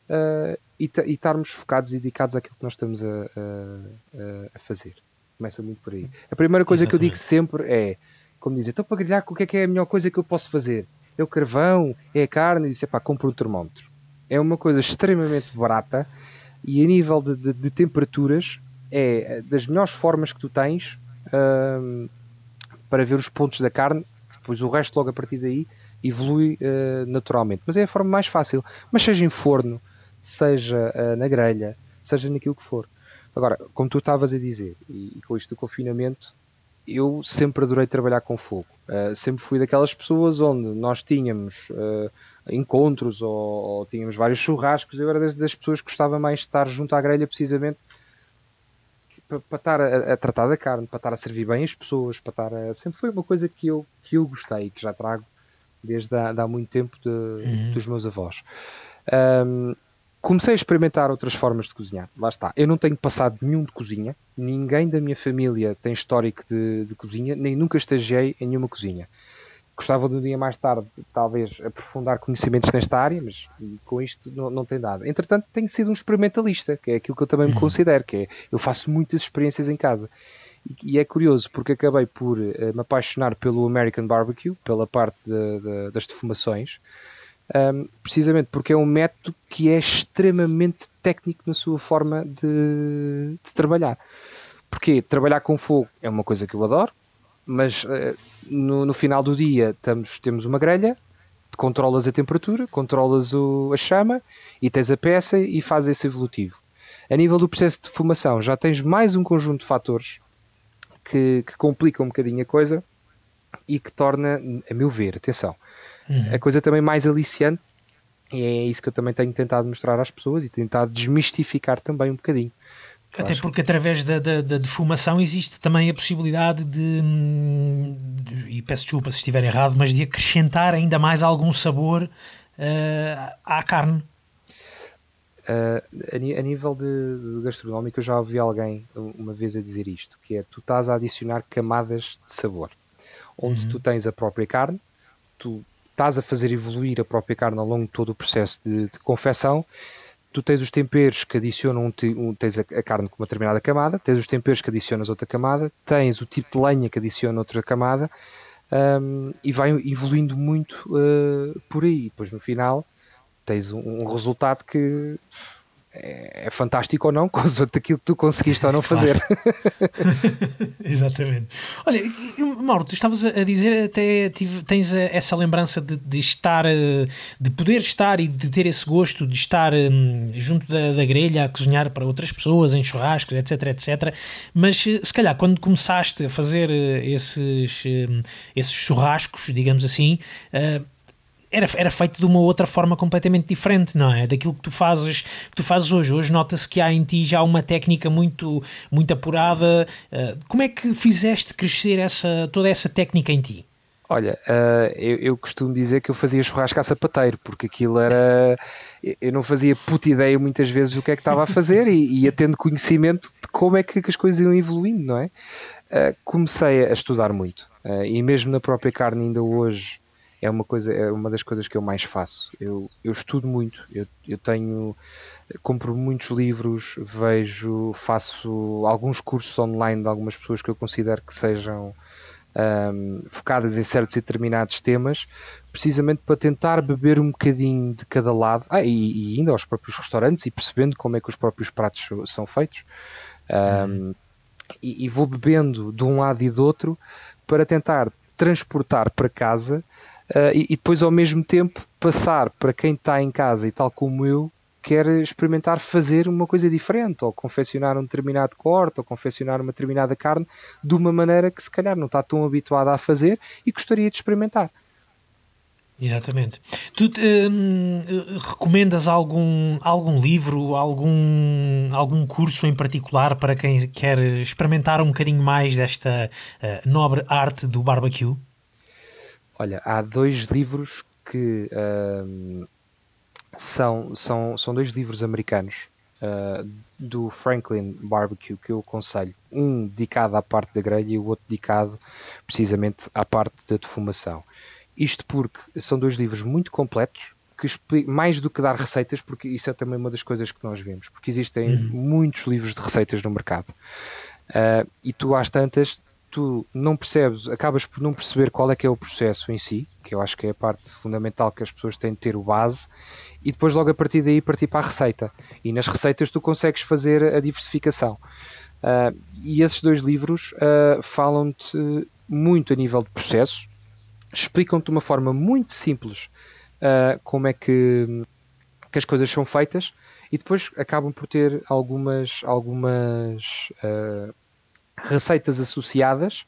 uh, e, e estarmos focados e dedicados àquilo que nós estamos a, a, a fazer. Começa muito por aí. A primeira coisa Exatamente. que eu digo sempre é, como dizer, então para grelhar, o que é que é a melhor coisa que eu posso fazer? É o carvão? É a carne? E disse, pá, compra um termómetro. É uma coisa extremamente barata e a nível de, de, de temperaturas é das melhores formas que tu tens hum, para ver os pontos da carne, depois o resto logo a partir daí evolui uh, naturalmente. Mas é a forma mais fácil. Mas seja em forno, seja uh, na grelha, seja naquilo que for. Agora, como tu estavas a dizer, e, e, com isto do confinamento, eu sempre adorei trabalhar com fogo. Uh, sempre fui daquelas pessoas onde nós tínhamos uh, encontros ou, ou, tínhamos vários churrascos. Eu era das, das, pessoas que gostava mais de estar junto à grelha, precisamente para, para estar a, a, tratar da carne, para estar a servir bem as pessoas, para estar a... sempre foi uma coisa que eu, que eu gostei, que já trago desde há, há muito tempo de, uhum. dos meus avós. Um, comecei a experimentar outras formas de cozinhar. Lá está. Eu não tenho passado nenhum de cozinha. Ninguém da minha família tem histórico de, de cozinha, nem nunca estagiei em nenhuma cozinha. Gostava de um dia mais tarde, talvez, aprofundar conhecimentos nesta área, mas com isto não, não tem dado. Entretanto, tenho sido um experimentalista, que é aquilo que eu também me uhum. considero, que é, eu faço muitas experiências em casa. E, e é curioso, porque acabei por uh, me apaixonar pelo American Barbecue, pela parte de, de, das defumações, um, precisamente porque é um método que é extremamente técnico na sua forma de, de, trabalhar. Porque trabalhar com fogo é uma coisa que eu adoro, mas uh, no, no, final do dia estamos, temos uma grelha, controlas a temperatura, controlas o, a chama e tens a peça e fazes esse evolutivo. A nível do processo de fumação, já tens mais um conjunto de fatores que, que complicam um bocadinho a coisa e que torna, a meu ver, atenção, Uhum. A coisa também mais aliciante, e é isso que eu também tenho tentado mostrar às pessoas e tentado desmistificar também um bocadinho. Até porque através da, da, da, defumação existe também a possibilidade de, de, e peço desculpa se estiver errado, mas de acrescentar ainda mais algum sabor uh, à carne. Uh, a, a, nível de, de, gastronómico, eu já ouvi alguém uma vez a dizer isto: que é tu estás a adicionar camadas de sabor, onde uhum. tu tens a própria carne, tu estás a fazer evoluir a própria carne ao longo de todo o processo de, de confecção, tu tens os temperos que adicionam um, um, tens a, a, carne com uma determinada camada, tens os temperos que adicionas outra camada, tens o tipo de lenha que adiciona outra camada um, e vai evoluindo muito uh, por aí. Depois no final tens um, um resultado que é, é, fantástico ou não, com aquilo que tu conseguiste ou não fazer. Exatamente. Olha, Mauro, tu estavas a dizer, até tive, tens essa lembrança de, de, estar, eh, de poder estar e de ter esse gosto de estar um, junto da, da, grelha a cozinhar para outras pessoas, em churrascos, etc, etc. Mas eh, se calhar quando começaste a fazer eh, esses, esses churrascos, digamos assim, era, era feito de uma outra forma completamente diferente, não é? Daquilo que tu fazes, que tu fazes hoje. Hoje nota-se que há em ti já uma técnica muito, muito apurada. Uh, como é que fizeste crescer essa, toda essa técnica em ti? Olha, uh, eu, eu, costumo dizer que eu fazia churrasco a sapateiro, porque aquilo era. Eu não fazia puta ideia muitas vezes do que é que estava a fazer e ia tendo conhecimento de como é que, as coisas iam evoluindo, não é? Uh, comecei a estudar muito e mesmo na própria carne, ainda hoje, é uma coisa é uma das coisas que eu mais faço. Eu, eu estudo muito eu, eu tenho compro muitos livros vejo faço alguns cursos online de algumas pessoas que eu considero que sejam um, focadas em certos e determinados temas precisamente para tentar beber um bocadinho de cada lado. Ah, e, e indo aos próprios restaurantes e percebendo como é que os próprios pratos são feitos. Um, uhum. e, e vou bebendo de um lado e do outro para tentar transportar para casa uh, e, e, depois ao mesmo tempo passar para quem está em casa e tal como eu quer experimentar fazer uma coisa diferente ou confeccionar um determinado corte ou confeccionar uma determinada carne de uma maneira que se calhar não está tão habituado a fazer e gostaria de experimentar. Exatamente. Tu hum, recomendas algum, algum livro, algum, algum curso em particular para quem quer experimentar um bocadinho mais desta uh, nobre arte do barbecue? Olha, há dois livros que são, são, são dois livros americanos uh, do Franklin Barbecue que eu aconselho. Um dedicado à parte da grelha e o outro dedicado precisamente à parte da defumação. Isto porque são dois livros muito completos, que mais do que dar receitas, porque isso é também uma das coisas que nós vemos, porque existem uhum. muitos livros de receitas no mercado. Uh, e tu às tantas tu não percebes, acabas por não perceber qual é que é o processo em si, que eu acho que é a parte fundamental que as pessoas têm de ter o base, e depois logo a partir daí partir para a receita. E nas receitas tu consegues fazer a diversificação. Uh, e esses dois livros uh, falam-te muito a nível de processo, explicam-te de uma forma muito simples uh, como é que, que, as coisas são feitas e depois acabam por ter algumas, algumas receitas associadas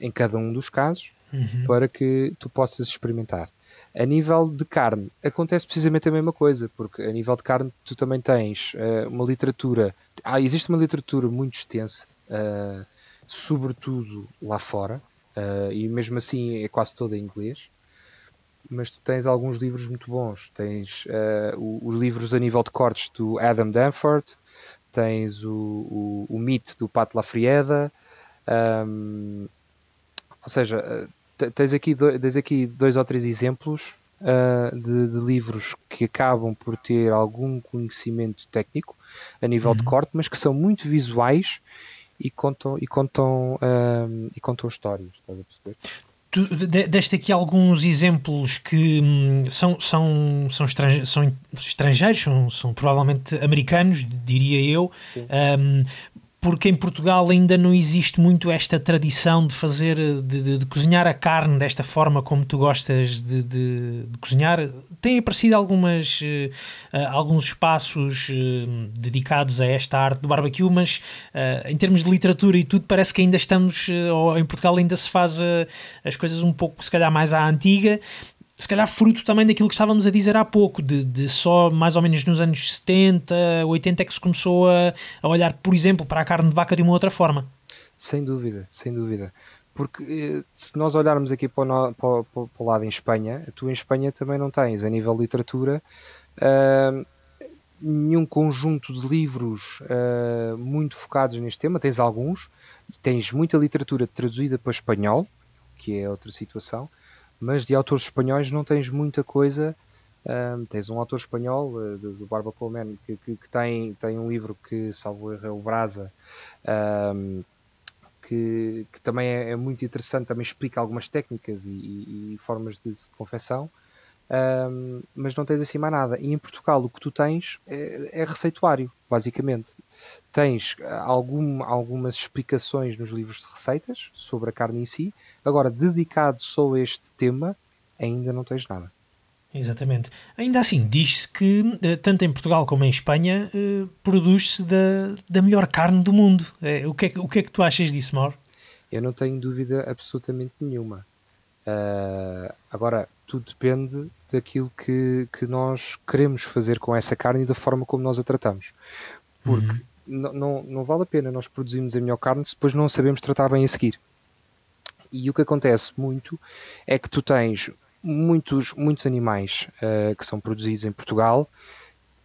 em cada um dos casos uhum. para que tu possas experimentar. A nível de carne, acontece precisamente a mesma coisa, porque a nível de carne tu também tens uh, uma literatura. Ah, existe uma literatura muito extensa, uh, sobretudo lá fora, uh, e mesmo assim é quase toda em inglês. Mas tu tens alguns livros muito bons. Tens os livros a nível de cortes do Adam Danforth, tens o, o, o Meat do Pat Lafrieda, um, ou seja, tens aqui, dois, tens aqui dois ou três exemplos uh, de, de, livros que acabam por ter algum conhecimento técnico a nível uhum. de corte, mas que são muito visuais e contam, e contam, um, e contam histórias. Estás a perceber? Tu deste aqui alguns exemplos que hum, são, são, são, estrangeiros, são estrangeiros, são, são provavelmente americanos, diria eu, porque em Portugal ainda não existe muito esta tradição de fazer, de, de, de cozinhar a carne desta forma como tu gostas de, de cozinhar. Tem aparecido algumas, uh, alguns espaços uh, dedicados a esta arte do barbecue, mas uh, em termos de literatura e tudo, parece que ainda estamos, ou em Portugal ainda se faz as coisas um pouco, se calhar, mais à antiga se calhar fruto também daquilo que estávamos a dizer há pouco, de, de só mais ou menos nos anos 70, 80 é que se começou a, a olhar, por exemplo, para a carne de vaca de uma outra forma. Sem dúvida, sem dúvida. Porque eh, se nós olharmos aqui para o, para, para, o, lado em Espanha, tu em Espanha também não tens, a nível de literatura, uh, nenhum conjunto de livros uh, muito focados neste tema. Tens alguns, tens muita literatura traduzida para espanhol, que é outra situação, mas de autores espanhóis não tens muita coisa. Um, tens um autor espanhol, uh, do, do Barba Polman, que, que, que, tem, tem um livro que, salvo erro, é o Brasa, um, que, que, também é, é, muito interessante, também explica algumas técnicas e, e, e formas de confecção, um, mas não tens assim mais nada. E em Portugal o que tu tens é, é receituário, basicamente. Tens ah, algum, algumas explicações nos livros de receitas sobre a carne em si, agora dedicado só a este tema, ainda não tens nada. Exatamente. Ainda assim, diz-se que, eh, tanto em Portugal como em Espanha, eh, produz-se da, da melhor carne do mundo. Eh, o que, é, o que é que tu achas disso, Mauro? Eu não tenho dúvida absolutamente nenhuma. Uh, agora, tudo depende daquilo que, que nós queremos fazer com essa carne e da forma como nós a tratamos. Porque uhum. não, não vale a pena nós produzirmos a melhor carne se depois não sabemos tratar bem a seguir. E o que acontece muito é que tu tens muitos, muitos animais uh, que são produzidos em Portugal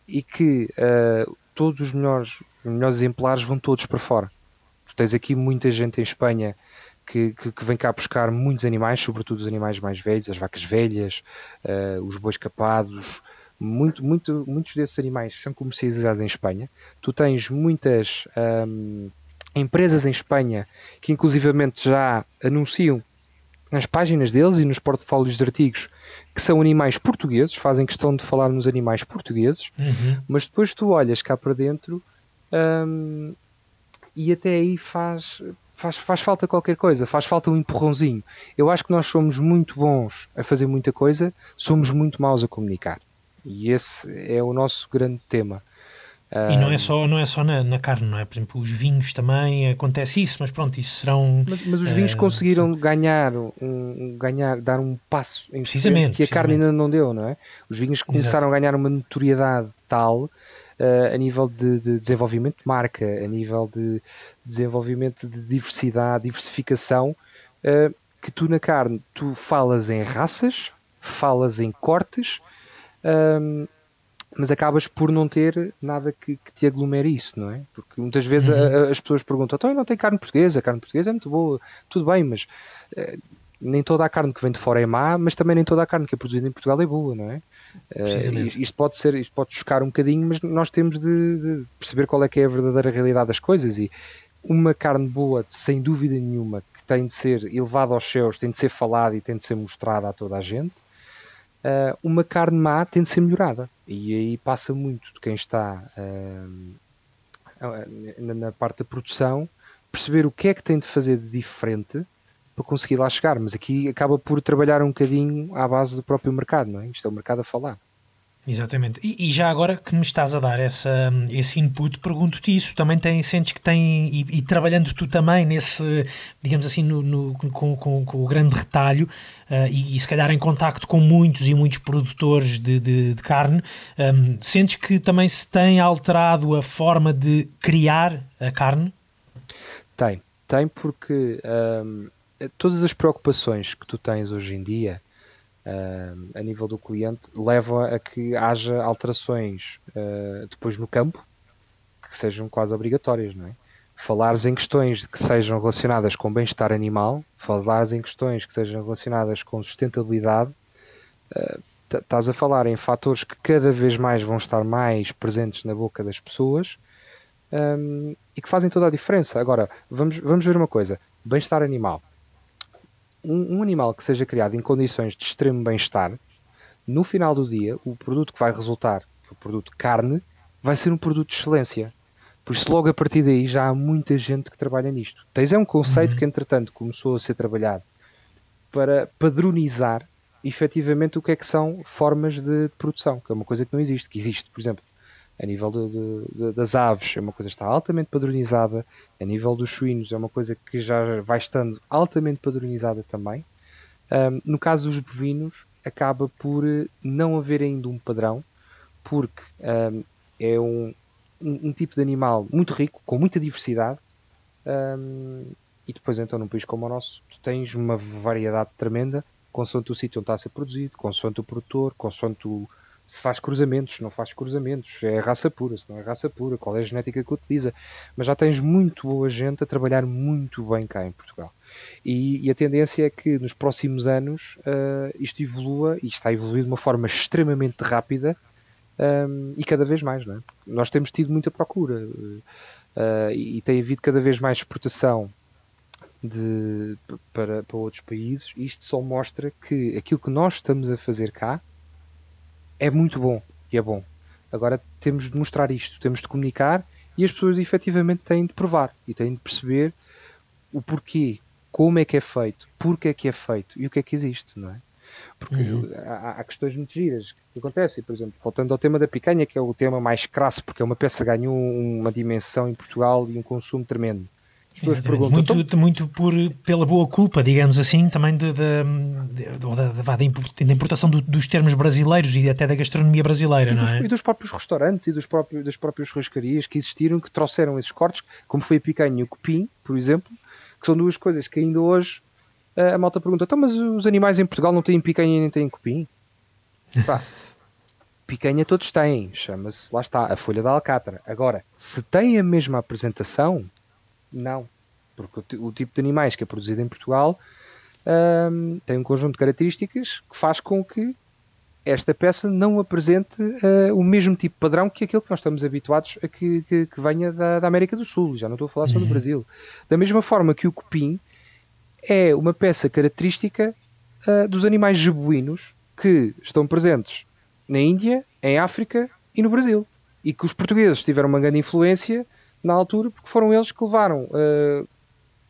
e que uh, todos os melhores, os melhores exemplares vão todos para fora. Tu tens aqui muita gente em Espanha que, que, que, vem cá buscar muitos animais, sobretudo os animais mais velhos, as vacas velhas, uh, os bois capados. Muito, muito, muitos desses animais são comercializados em Espanha. Tu tens muitas um, empresas em Espanha que, inclusivamente, já anunciam nas páginas deles e nos portfólios de artigos que são animais portugueses, fazem questão de falar nos animais portugueses, uhum. mas depois tu olhas cá para dentro um, e até aí faz, faz, faz falta qualquer coisa, faz falta um empurrãozinho. Eu acho que nós somos muito bons a fazer muita coisa, somos muito maus a comunicar. E esse é o nosso grande tema. E não é só, não é só na, na, carne, não é? Por exemplo, os vinhos também acontece isso, mas pronto, isso serão. Mas, mas os vinhos uh, conseguiram ganhar, um, ganhar, dar um passo em precisamente, que a carne ainda não deu, não é? Os vinhos começaram Exato. a ganhar uma notoriedade tal uh, a nível de, de, desenvolvimento de marca, a nível de desenvolvimento de diversidade, diversificação, uh, que tu na carne tu falas em raças, falas em cortes mas acabas por não ter nada que, que, te aglomere isso, não é? Porque muitas vezes uhum. a, a, as pessoas perguntam, então não tem carne portuguesa, a carne portuguesa é muito boa, tudo bem, mas uh, nem toda a carne que vem de fora é má, mas também nem toda a carne que é produzida em Portugal é boa, não é? Uh, isto pode ser, isto pode chocar um bocadinho, mas nós temos de, de, perceber qual é que é a verdadeira realidade das coisas e uma carne boa, sem dúvida nenhuma, que tem de ser elevada aos céus, tem de ser falada e tem de ser mostrada a toda a gente uh, uma carne má tem de ser melhorada. E aí passa muito de quem está uh, na parte da produção perceber o que é que tem de fazer de diferente para conseguir lá chegar. Mas aqui acaba por trabalhar um bocadinho à base do próprio mercado, não é? Isto é o mercado a falar. Exatamente. E, e, já agora que me estás a dar essa, esse input, pergunto-te isso. Também tem, sentes que tem, e, e, trabalhando tu também nesse, digamos assim, no, no com, com, com, o grande retalho uh, e, e, se calhar em contacto com muitos e muitos produtores de, de, de carne, um, ehm, sentes que também se tem alterado a forma de criar a carne? Tem, tem porque um, ehm, todas as preocupações que tu tens hoje em dia uh, a nível do cliente leva a que haja alterações uh, depois no campo que sejam quase obrigatórias, não é? Falares em questões que sejam relacionadas com bem-estar animal, falares em questões que sejam relacionadas com sustentabilidade, uh, estás a falar em fatores que cada vez mais vão estar mais presentes na boca das pessoas um, e que fazem toda a diferença. Agora, vamos, vamos ver uma coisa: bem-estar animal um, um animal que seja criado em condições de extremo bem-estar, no final do dia, o produto que vai resultar, o produto carne, vai ser um produto de excelência. Por isso, logo a partir daí, já há muita gente que trabalha nisto. Tens é um conceito uhum. que, entretanto, começou a ser trabalhado para padronizar efetivamente o que é que são formas de produção, que é uma coisa que não existe. Que existe, por exemplo, a nível de, de, de, das aves é uma coisa que está altamente padronizada, a nível dos suínos é uma coisa que já vai estando altamente padronizada também. Um, no caso dos bovinos, acaba por não haver ainda um padrão, porque é um, um, um, tipo de animal muito rico, com muita diversidade, e depois então num país como o nosso, tu tens uma variedade tremenda, consoante o sítio onde está a ser produzido, consoante o produtor, consoante o, se faz cruzamentos, se não faz cruzamentos, é raça pura, se não é raça pura, qual é a genética que utiliza. Mas já tens muito boa gente a trabalhar muito bem cá em Portugal. E, e, a tendência é que nos próximos anos uh, isto evolua e está a evoluir de uma forma extremamente rápida um, e cada vez mais. Não é? Nós temos tido muita procura uh, e, e tem havido cada vez mais exportação de, para, para outros países. Isto só mostra que aquilo que nós estamos a fazer cá é muito bom e é bom. Agora temos de mostrar isto, temos de comunicar e as pessoas efetivamente têm de provar e têm de perceber o porquê, como é que é feito, porque é que é feito e o que é que existe, não é? Porque uhum. há, há, questões muito giras que acontecem, por exemplo, voltando ao tema da picanha, que é o tema mais crasso, porque é uma peça que ganhou uma dimensão em Portugal e um consumo tremendo muito, então, muito por, pela boa culpa, digamos assim, também de, de, de, da importação do, dos termos brasileiros e até da gastronomia brasileira, e não dos, é? E dos próprios restaurantes e dos próprios, das próprias rascarias que existiram, que trouxeram esses cortes, como foi a picanha e o cupim, por exemplo, que são duas coisas que ainda hoje a malta pergunta: então, mas os animais em Portugal não têm picanha e nem têm cupim? Pá, picanha todos têm, chama-se, lá está, a folha da alcatra. Agora, se tem a mesma apresentação, não. Porque o, o tipo de animais que é produzido em Portugal um, tem um conjunto de características que faz com que esta peça não apresente uh, o mesmo tipo de padrão que aquele que nós estamos habituados a que, que, que venha da, da, América do Sul. Já não estou a falar só do uhum. Brasil. Da mesma forma que o cupim é uma peça característica uh, dos animais jebuínos que estão presentes na Índia, em África e no Brasil. E que os portugueses tiveram uma grande influência na altura, porque foram eles que levaram uh,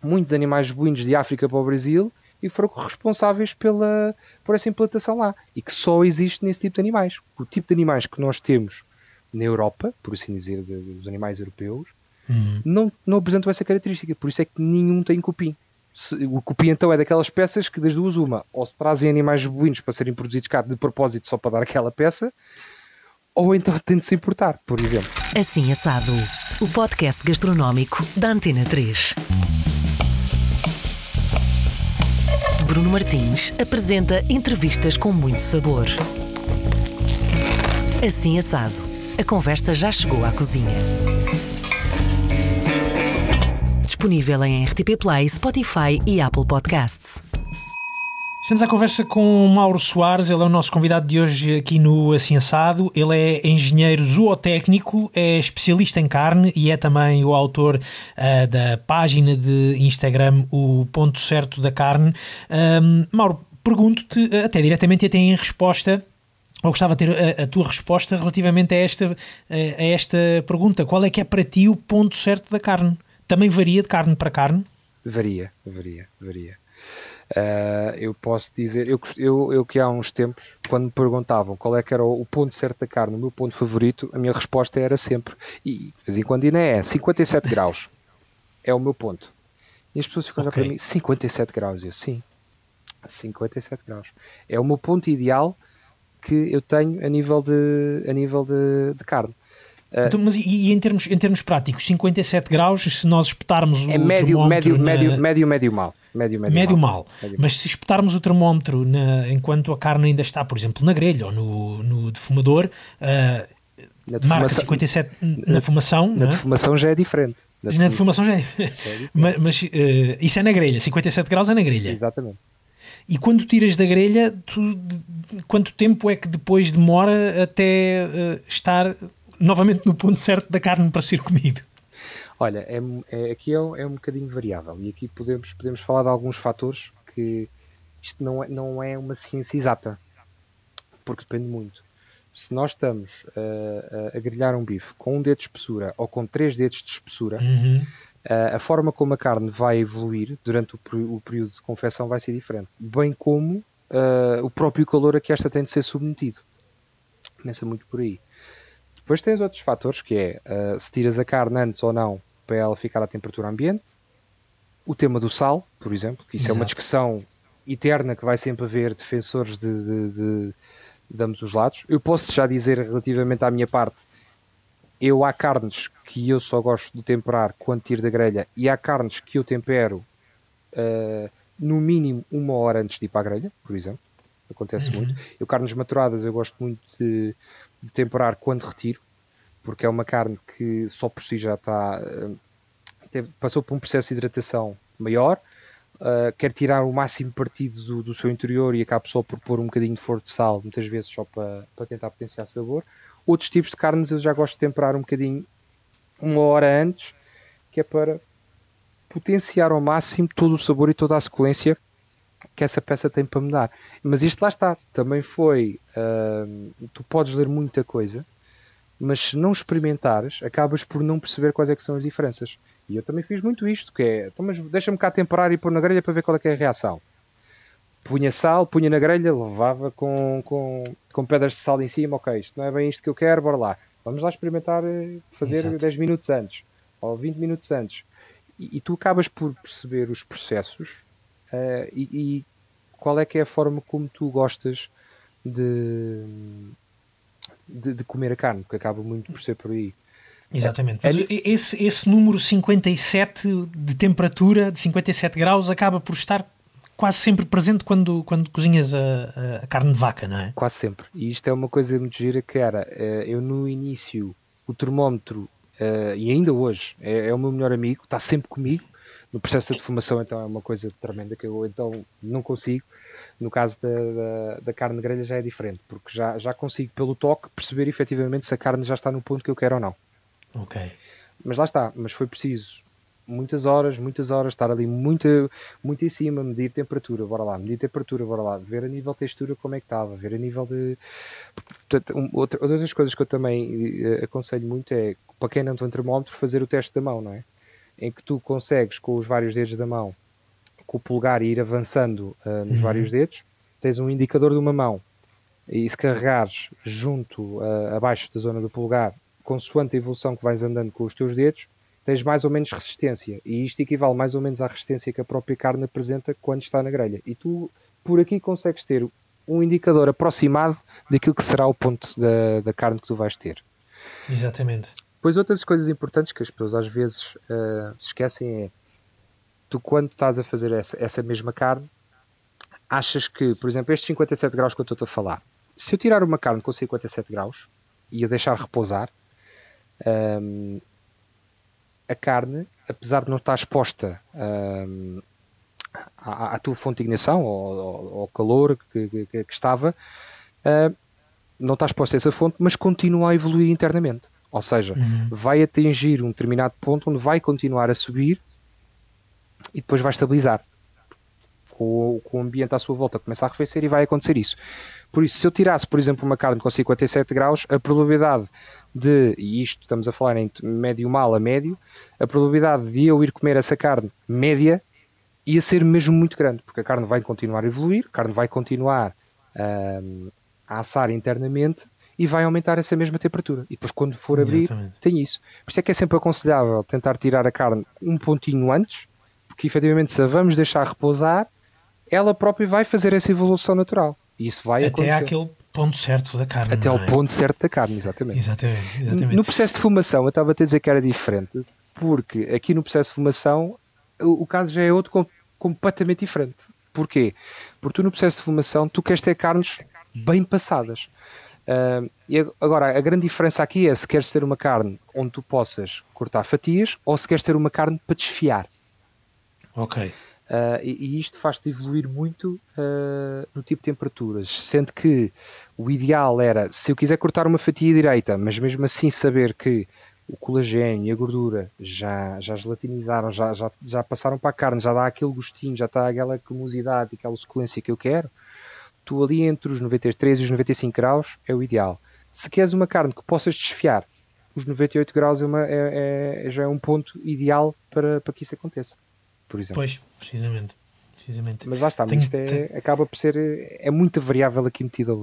muitos animais bovinos de África para o Brasil e foram responsáveis pela, por essa implantação lá. E que só existe nesse tipo de animais. O tipo de animais que nós temos na Europa, por assim dizer, dos animais europeus, uhum. não, não apresentam essa característica. Por isso é que nenhum tem cupim. O cupim então é daquelas peças que das duas uma, ou se trazem animais bovinos para serem produzidos cá de propósito só para dar aquela peça, ou então tem de se importar, por exemplo. Assim Assado, o podcast gastronómico da Antena 3. Bruno Martins apresenta entrevistas com muito sabor. Assim Assado, a conversa já chegou à cozinha. Disponível em RTP Play, Spotify e Apple Podcasts. Estamos à conversa com Mauro Soares, ele é o nosso convidado de hoje aqui no Assim Assado. Ele é engenheiro zootécnico, é especialista em carne e é também o autor uh, da página de Instagram O Ponto Certo da Carne. Um, Mauro, pergunto-te até diretamente até em resposta ou gostava de ter a, a, tua resposta relativamente a esta, a esta pergunta. Qual é que é para ti o ponto certo da carne? Também varia de carne para carne? Varia, varia, varia. Uh, eu posso dizer, eu, eu, eu, que há uns tempos, quando me perguntavam qual é que era o, o, ponto certo da carne, o meu ponto favorito, a minha resposta era sempre, e de vez em quando ainda é, 57 graus. É o meu ponto. E as pessoas ficam okay. para mim, 57 graus. Eu, sim, 57 graus. É o meu ponto ideal que eu tenho a nível de, a nível de, de carne. Uh, então, mas e, e, em, termos, em termos práticos, 57 graus, se nós espetarmos é o médio, médio, na... médio, médio, médio mal. Médio, médio, médio mal. mal. Médio Mas se espetarmos o termómetro na, enquanto a carne ainda está, por exemplo, na grelha ou no, no defumador, uh, marca 57 na, na fumação. Na é? defumação já é diferente. Na, na defumação já é. é mas, mas uh, isso é na grelha, 57 graus é na grelha. Exatamente. E quando tiras da grelha, tu, de, quanto tempo é que depois demora até uh, estar novamente no ponto certo da carne para ser comido? Olha, é, é, aqui é um, é um bocadinho variável e aqui podemos, podemos falar de alguns fatores que isto não é, não é uma ciência exata, porque depende muito. Se nós estamos uh, a grelhar um bife com um dedo de espessura ou com três dedos de espessura, uhum. uh, a forma como a carne vai evoluir durante o, o, período de confecção vai ser diferente, bem como uh, o próprio calor a que esta tem de ser submetido. Começa muito por aí. Depois tens outros fatores que é se tiras a carne antes ou não para ela ficar à temperatura ambiente. O tema do sal, por exemplo, que isso Exato. é uma discussão eterna que vai sempre haver defensores de, de, de, de ambos os lados. Eu posso já dizer relativamente à minha parte, eu há carnes que eu só gosto de temperar quando tiro da grelha e há carnes que eu tempero uh, no mínimo uma hora antes de ir para a grelha, por exemplo. Acontece uhum. muito. Eu carnes maturadas eu gosto muito de, de temperar quando retiro porque é uma carne que só por si já está. Eh, passou por um processo de hidratação maior, uh, quer tirar o máximo partido do, do, seu interior e acaba só por pôr um bocadinho de forno de sal, muitas vezes só para, para tentar potenciar sabor. Outros tipos de carnes eu já gosto de temperar um bocadinho uma hora antes, que é para potenciar ao máximo todo o sabor e toda a sequência que essa peça tem para me dar. Mas isto lá está, também foi. Uh, tu podes ler muita coisa, mas se não experimentares, acabas por não perceber quais é que são as diferenças. E eu também fiz muito isto, que é, então, mas deixa-me cá temperar e pôr na grelha para ver qual é que é a reação. Punha sal, punha na grelha, levava com, com, com pedras de sal em cima, ok, isto não é bem isto que eu quero, bora lá. Vamos lá experimentar eh, fazer Exato. 10 minutos antes, ou 20 minutos antes. E, e tu acabas por perceber os processos uh, e, e, qual é que é a forma como tu gostas de, de, de comer a carne, porque acaba muito por ser por aí. Exatamente. É, esse, esse número 57 de temperatura, de 57 graus, acaba por estar quase sempre presente quando, quando cozinhas a, a, carne de vaca, não é? Quase sempre. E isto é uma coisa muito gira que era, eh, eu no início, o termómetro, e ainda hoje, é, é o meu melhor amigo, está sempre comigo, no processo de defumação então é uma coisa tremenda que eu então não consigo. No caso da, da, da carne grelha já é diferente, porque já, já consigo pelo toque perceber efetivamente se a carne já está no ponto que eu quero ou não. Ok. Mas lá está, mas foi preciso muitas horas, muitas horas, estar ali muito, muito em cima, medir temperatura, bora lá, medir temperatura, bora lá, ver a nível de textura como é que estava, ver a nível de. Portanto, um, outra, outra das coisas que eu também uh, aconselho muito é, para quem não tem um termómetro, fazer o teste da mão, não é? Em que tu consegues, com os vários dedos da mão, com o polegar ir avançando uh, nos uhum. vários dedos, tens um indicador de uma mão. E se carregares junto, uh, abaixo da zona do polegar, consoante a evolução que vais andando com os teus dedos, tens mais ou menos resistência. E isto equivale mais ou menos à resistência que a própria carne apresenta quando está na grelha. E tu, por aqui, consegues ter um indicador aproximado daquilo que será o ponto da, da carne que tu vais ter. Exatamente. Pois outras coisas importantes que as pessoas às vezes uh, esquecem é tu quando estás a fazer essa, essa mesma carne, achas que, por exemplo, estes 57 graus que eu estou a falar, se eu tirar uma carne com 57 graus e a deixar repousar, um, a carne, apesar de não estar exposta um, à, à, tua fonte de ignição ou ao, calor que, que, que estava, uh, não está exposta a essa fonte, mas continua a evoluir internamente. Ou seja, uhum. vai atingir um determinado ponto onde vai continuar a subir e depois vai estabilizar. Com, com o ambiente à sua volta começa a arrefecer e vai acontecer isso. Por isso, se eu tirasse, por exemplo, uma carne com 57 graus, a probabilidade de, e isto estamos a falar em médio mal a médio, a probabilidade de eu ir comer essa carne média ia ser mesmo muito grande, porque a carne vai continuar a evoluir, a carne vai continuar um, a assar internamente e vai aumentar essa mesma temperatura. E depois, quando for abrir, Exatamente. tem isso. Por isso é que é sempre aconselhável tentar tirar a carne um pontinho antes, porque efetivamente, se a vamos deixar repousar, ela própria vai fazer essa evolução natural. E isso vai Até acontecer. aquele ponto certo da carne. Até ao é? ponto certo da carne, exatamente. Exatamente, exatamente. No processo de fumação, eu estava a dizer que era diferente, porque aqui no processo de fumação o, o caso já é outro com, completamente diferente. Porquê? Porque tu no processo de fumação tu queres ter carnes bem passadas. Uh, e agora, a grande diferença aqui é se queres ter uma carne onde tu possas cortar fatias ou se queres ter uma carne para desfiar. Ok. Uh, e, e, isto faz-te evoluir muito uh, no tipo de temperaturas, sendo que o ideal era, se eu quiser cortar uma fatia direita, mas mesmo assim saber que o colagênio e a gordura já, já gelatinizaram, já, já, já passaram para a carne, já dá aquele gostinho, já está aquela cremosidade, aquela suculência que eu quero, tu ali entre os 93 e os 95 graus é o ideal. Se queres uma carne que possas desfiar, os 98 graus é, uma, é, é já é um ponto ideal para, para que isso aconteça por exemplo. Pois, precisamente. precisamente. Mas lá está, Tenho, isto é, acaba por ser. É muita variável aqui metida ao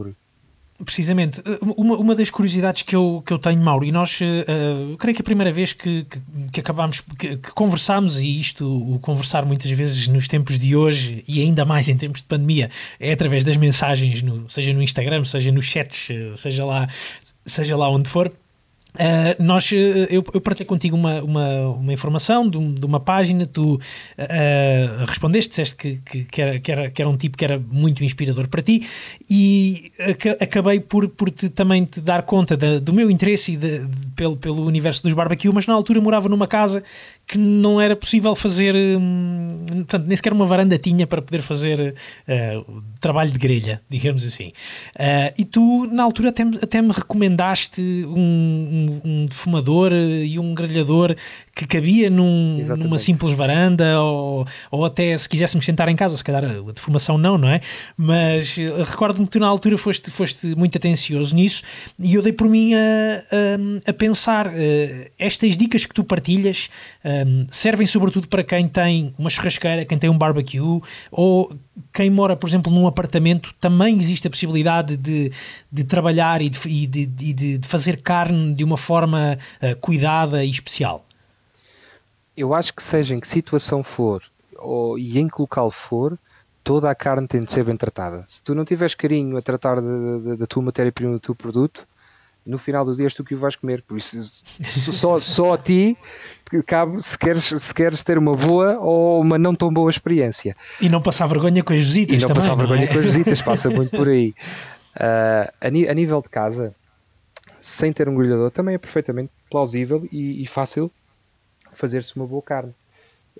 Precisamente. Uma, uma das curiosidades que eu, que eu tenho, Mauro, e nós, uh, creio que a primeira vez que, que, que acabámos, que, que, conversámos, e isto, o conversar muitas vezes nos tempos de hoje, e ainda mais em tempos de pandemia, é através das mensagens, no, seja no Instagram, seja nos chats, seja lá, seja lá onde for. Uh, nós, eh, eu, eu partilhei contigo uma, uma, uma informação de, de, uma página, tu uh, respondeste, disseste que, que, que, era, que, era, que era um tipo que era muito inspirador para ti e acabei por, por te, também te dar conta de, do meu interesse e de, pelo, pelo universo dos barbecue, mas na altura morava numa casa que não era possível fazer, hum, portanto, nem sequer uma varanda tinha para poder fazer uh, trabalho de grelha, digamos assim. E tu, na altura, até, até me recomendaste um, um, um defumador e um grelhador que cabia num, numa simples varanda, ou, ou até se quiséssemos sentar em casa, se calhar a defumação não, não é? Mas uh, recordo-me que tu, na altura, foste, foste muito atencioso nisso e eu dei por mim a, a, a pensar estas dicas que tu partilhas um, servem sobretudo para quem tem uma churrasqueira, quem tem um barbecue ou quem mora, por exemplo, num apartamento. Também existe a possibilidade de, de trabalhar e de, e de, de fazer carne de uma forma uh, cuidada e especial. Eu acho que seja em que situação for ou, e em que local for, toda a carne tem de ser bem tratada. Se tu não tiveres carinho a tratar da tua matéria-prima do teu produto, no final do dia és tu que o vais comer. Por isso, só, só a ti cabe se queres, se queres ter uma boa ou uma não tão boa experiência. E não passar vergonha com as visitas e não também. Passar não vergonha é? com as visitas, passa muito por aí. Uh, a, a, nível de casa, sem ter um grelhador, também é perfeitamente plausível e, e fácil fazer-se uma boa carne.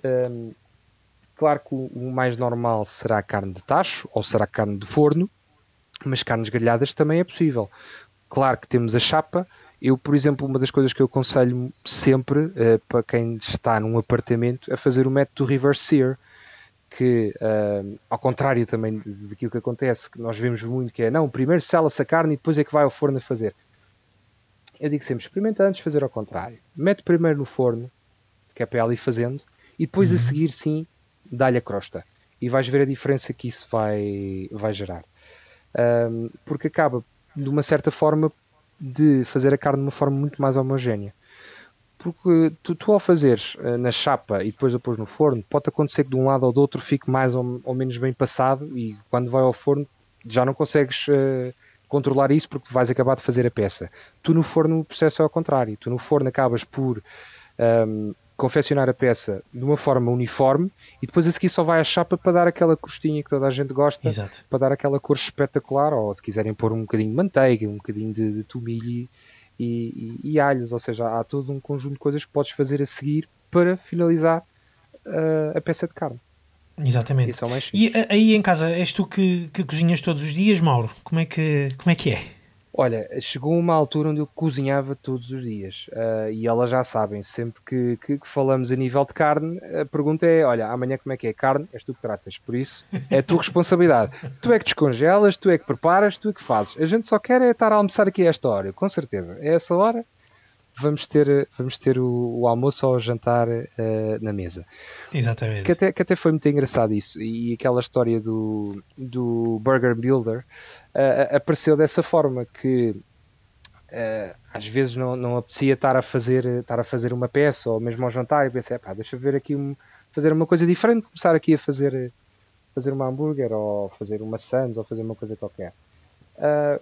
Um, claro que o, o mais normal será carne de tacho ou será carne de forno, mas carnes grelhadas também é possível. Claro que temos a chapa. Eu, por exemplo, uma das coisas que eu aconselho sempre uh, para quem está num apartamento é fazer o método reverse sear, que uh, ao contrário também daquilo que acontece, que nós vemos muito que é não, primeiro sela-se a carne e depois é que vai ao forno a fazer. Eu digo sempre, experimenta antes fazer ao contrário. Mete primeiro no forno, que é para ela ir fazendo, e depois uhum. a seguir sim, dá-lhe a crosta. E vais ver a diferença que isso vai, vai gerar. Um, porque acaba de uma certa forma de fazer a carne de uma forma muito mais homogénea. Porque tu, tu ao fazeres uh, na chapa e depois a pôs no forno, pode acontecer que de um lado ou do outro fique mais ou, ou menos bem passado e quando vai ao forno já não consegues uh, controlar isso porque vais acabar de fazer a peça. Tu no forno o processo é ao contrário. Tu no forno acabas por um, confeccionar a peça de uma forma uniforme e depois a seguir só vai à chapa para dar aquela crostinha que toda a gente gosta, Exato. para dar aquela cor espetacular, ou se quiserem pôr um bocadinho de manteiga, um bocadinho de, de tomilho e, e, e, alhos, ou seja, há todo um conjunto de coisas que podes fazer a seguir para finalizar uh, a peça de carne. Exatamente. É e aí em casa, és tu que, que cozinhas todos os dias, Mauro? Como é que, como é, que é? Olha, chegou uma altura onde eu cozinhava todos os dias uh, e elas já sabem, sempre que, que, que, falamos a nível de carne, a pergunta é: olha, amanhã como é que é? Carne, és tu que tratas, por isso é a tua responsabilidade. tu é que descongelas, tu é que preparas, tu é que fazes. A gente só quer é estar a almoçar aqui a esta hora, com certeza. É essa hora, vamos ter, vamos ter o, o almoço ou o jantar uh, na mesa. Exatamente. Que até, que até foi muito engraçado isso. E aquela história do, do Burger Builder uh, apareceu dessa forma que uh, às vezes não, não apetecia estar a fazer estar a fazer uma peça ou mesmo ao jantar e pensei, pá, deixa eu ver aqui um, fazer uma coisa diferente, começar aqui a fazer fazer uma hambúrguer ou fazer uma sandes ou fazer uma coisa qualquer. Uh,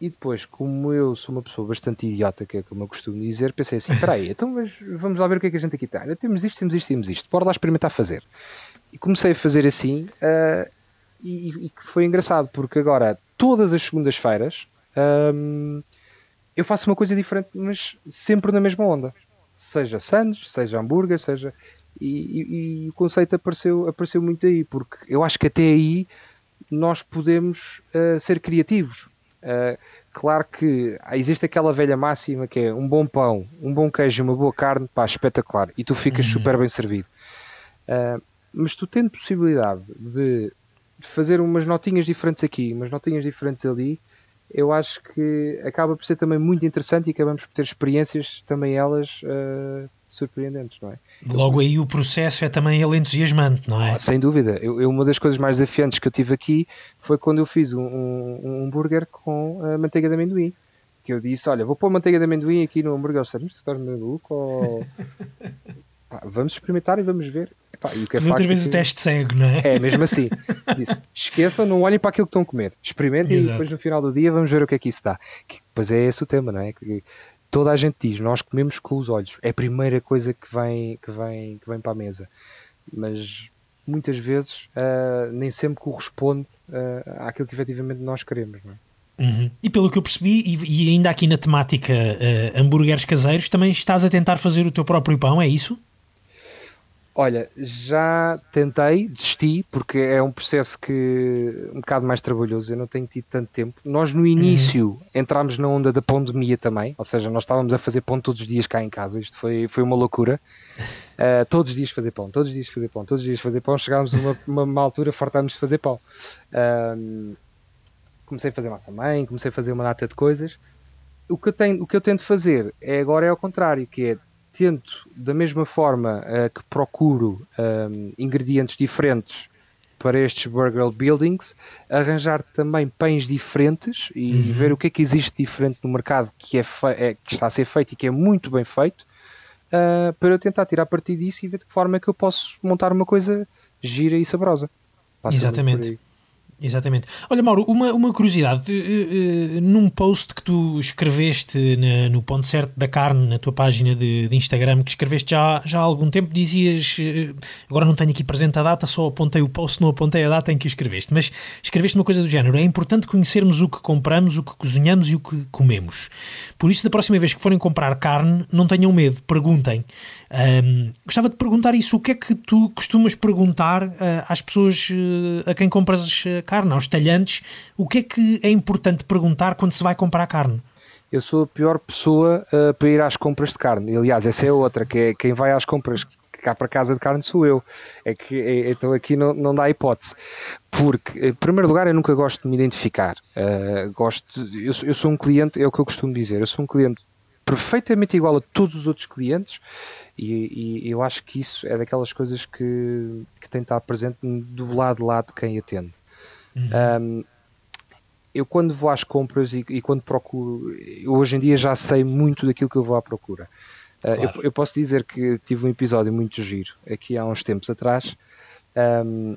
e depois, como eu sou uma pessoa bastante idiota, que é como eu costumo dizer, pensei assim: peraí, então vamos lá ver o que é que a gente aqui tem. Temos isto, temos isto, temos isto. Bora lá experimentar fazer. E comecei a fazer assim, uh, e, e que foi engraçado, porque agora, todas as segundas-feiras, um, eu faço uma coisa diferente, mas sempre na mesma onda. Seja sandes, seja hambúrguer, seja. E, e, e, o conceito apareceu, apareceu muito aí, porque eu acho que até aí nós podemos uh, ser criativos. Uh, claro que existe aquela velha máxima que é um bom pão, um bom queijo, uma boa carne, pá, espetacular, e tu ficas uhum. super bem servido. Uh, mas tu tendo possibilidade de fazer umas notinhas diferentes aqui, umas notinhas diferentes ali, eu acho que acaba por ser também muito interessante e acabamos por ter experiências também elas uh, surpreendentes, não é? Logo aí o processo é também ele entusiasmante, não é? Ah, sem dúvida. Eu, eu, uma das coisas mais desafiantes que eu tive aqui foi quando eu fiz um, um, um hambúrguer com uh, manteiga de amendoim. Que eu disse, olha, vou pôr manteiga de amendoim aqui no hambúrguer. Sério, tu estás maluco? Ou... ah, vamos experimentar e vamos ver. Pá, e o que é outra vez o teste cego, não é? É, mesmo assim. Disse, esqueçam, não olhem para aquilo que estão a comer. Experimentem e depois no final do dia vamos ver o que é que isso dá. Que, pois é esse o tema, não é? Que toda a gente diz, nós comemos com os olhos. É a primeira coisa que vem, que vem, que vem para a mesa. Mas muitas vezes uh, nem sempre corresponde uh, àquilo que efetivamente nós queremos, é? Uhum. E pelo que eu percebi, e, e ainda aqui na temática uh, hambúrgueres caseiros, também estás a tentar fazer o teu próprio pão, é isso? Olha, já tentei, desisti, porque é um processo que um bocado mais trabalhoso, eu não tenho tido tanto tempo. Nós no início uhum. entrámos na onda da pandemia também, ou seja, nós estávamos a fazer pão todos os dias cá em casa, isto foi, foi uma loucura. Uh, todos os dias fazer pão, todos os dias fazer pão, todos os dias fazer pão, chegámos a uma, uma, uma altura fartámos de fazer pão. Uh, comecei a fazer massa mãe, comecei a fazer uma data de coisas. O que eu, tenho, o que eu tento fazer é agora é ao contrário, que é tento, da mesma forma uh, que procuro um, ehm, ingredientes diferentes para estes burger buildings, arranjar também pães diferentes e uhum. ver o que é que existe diferente no mercado que, é, é, que está a ser feito e que é muito bem feito, uh, para eu tentar tirar partido disso e ver de que forma é que eu posso montar uma coisa gira e saborosa. Passa Exatamente. Exatamente. Olha, Mauro, uma, uma curiosidade. Uh, uh, num post que tu escreveste na, no Ponto Certo da Carne, na tua página de, de, Instagram, que escreveste já, já há algum tempo, dizias. Uh, agora não tenho aqui presente a data, só apontei o post, não apontei a data em que o escreveste. Mas escreveste uma coisa do género: é importante conhecermos o que compramos, o que cozinhamos e o que comemos. Por isso, da próxima vez que forem comprar carne, não tenham medo, perguntem. Um, gostava de perguntar isso. O que é que tu costumas perguntar às pessoas a quem compras carne, aos talhantes, o que é que é importante perguntar quando se vai comprar carne? Eu sou a pior pessoa uh, para ir às compras de carne. Aliás, essa é outra, que é quem vai às compras cá para casa de carne sou eu. É que é, então aqui não, não dá hipótese. Porque, em primeiro lugar, eu nunca gosto de me identificar. Uh, gosto, eu, eu sou um cliente, é o que eu costumo dizer, eu sou um cliente perfeitamente igual a todos os outros clientes e, e eu acho que isso é daquelas coisas que, que tem de estar presente do lado de lá de quem atende. Uhum. Um, eu quando vou às compras e, e, quando procuro, hoje em dia já sei muito daquilo que eu vou à procura. Uh, claro. eu, eu, posso dizer que tive um episódio muito giro aqui há uns tempos atrás, um,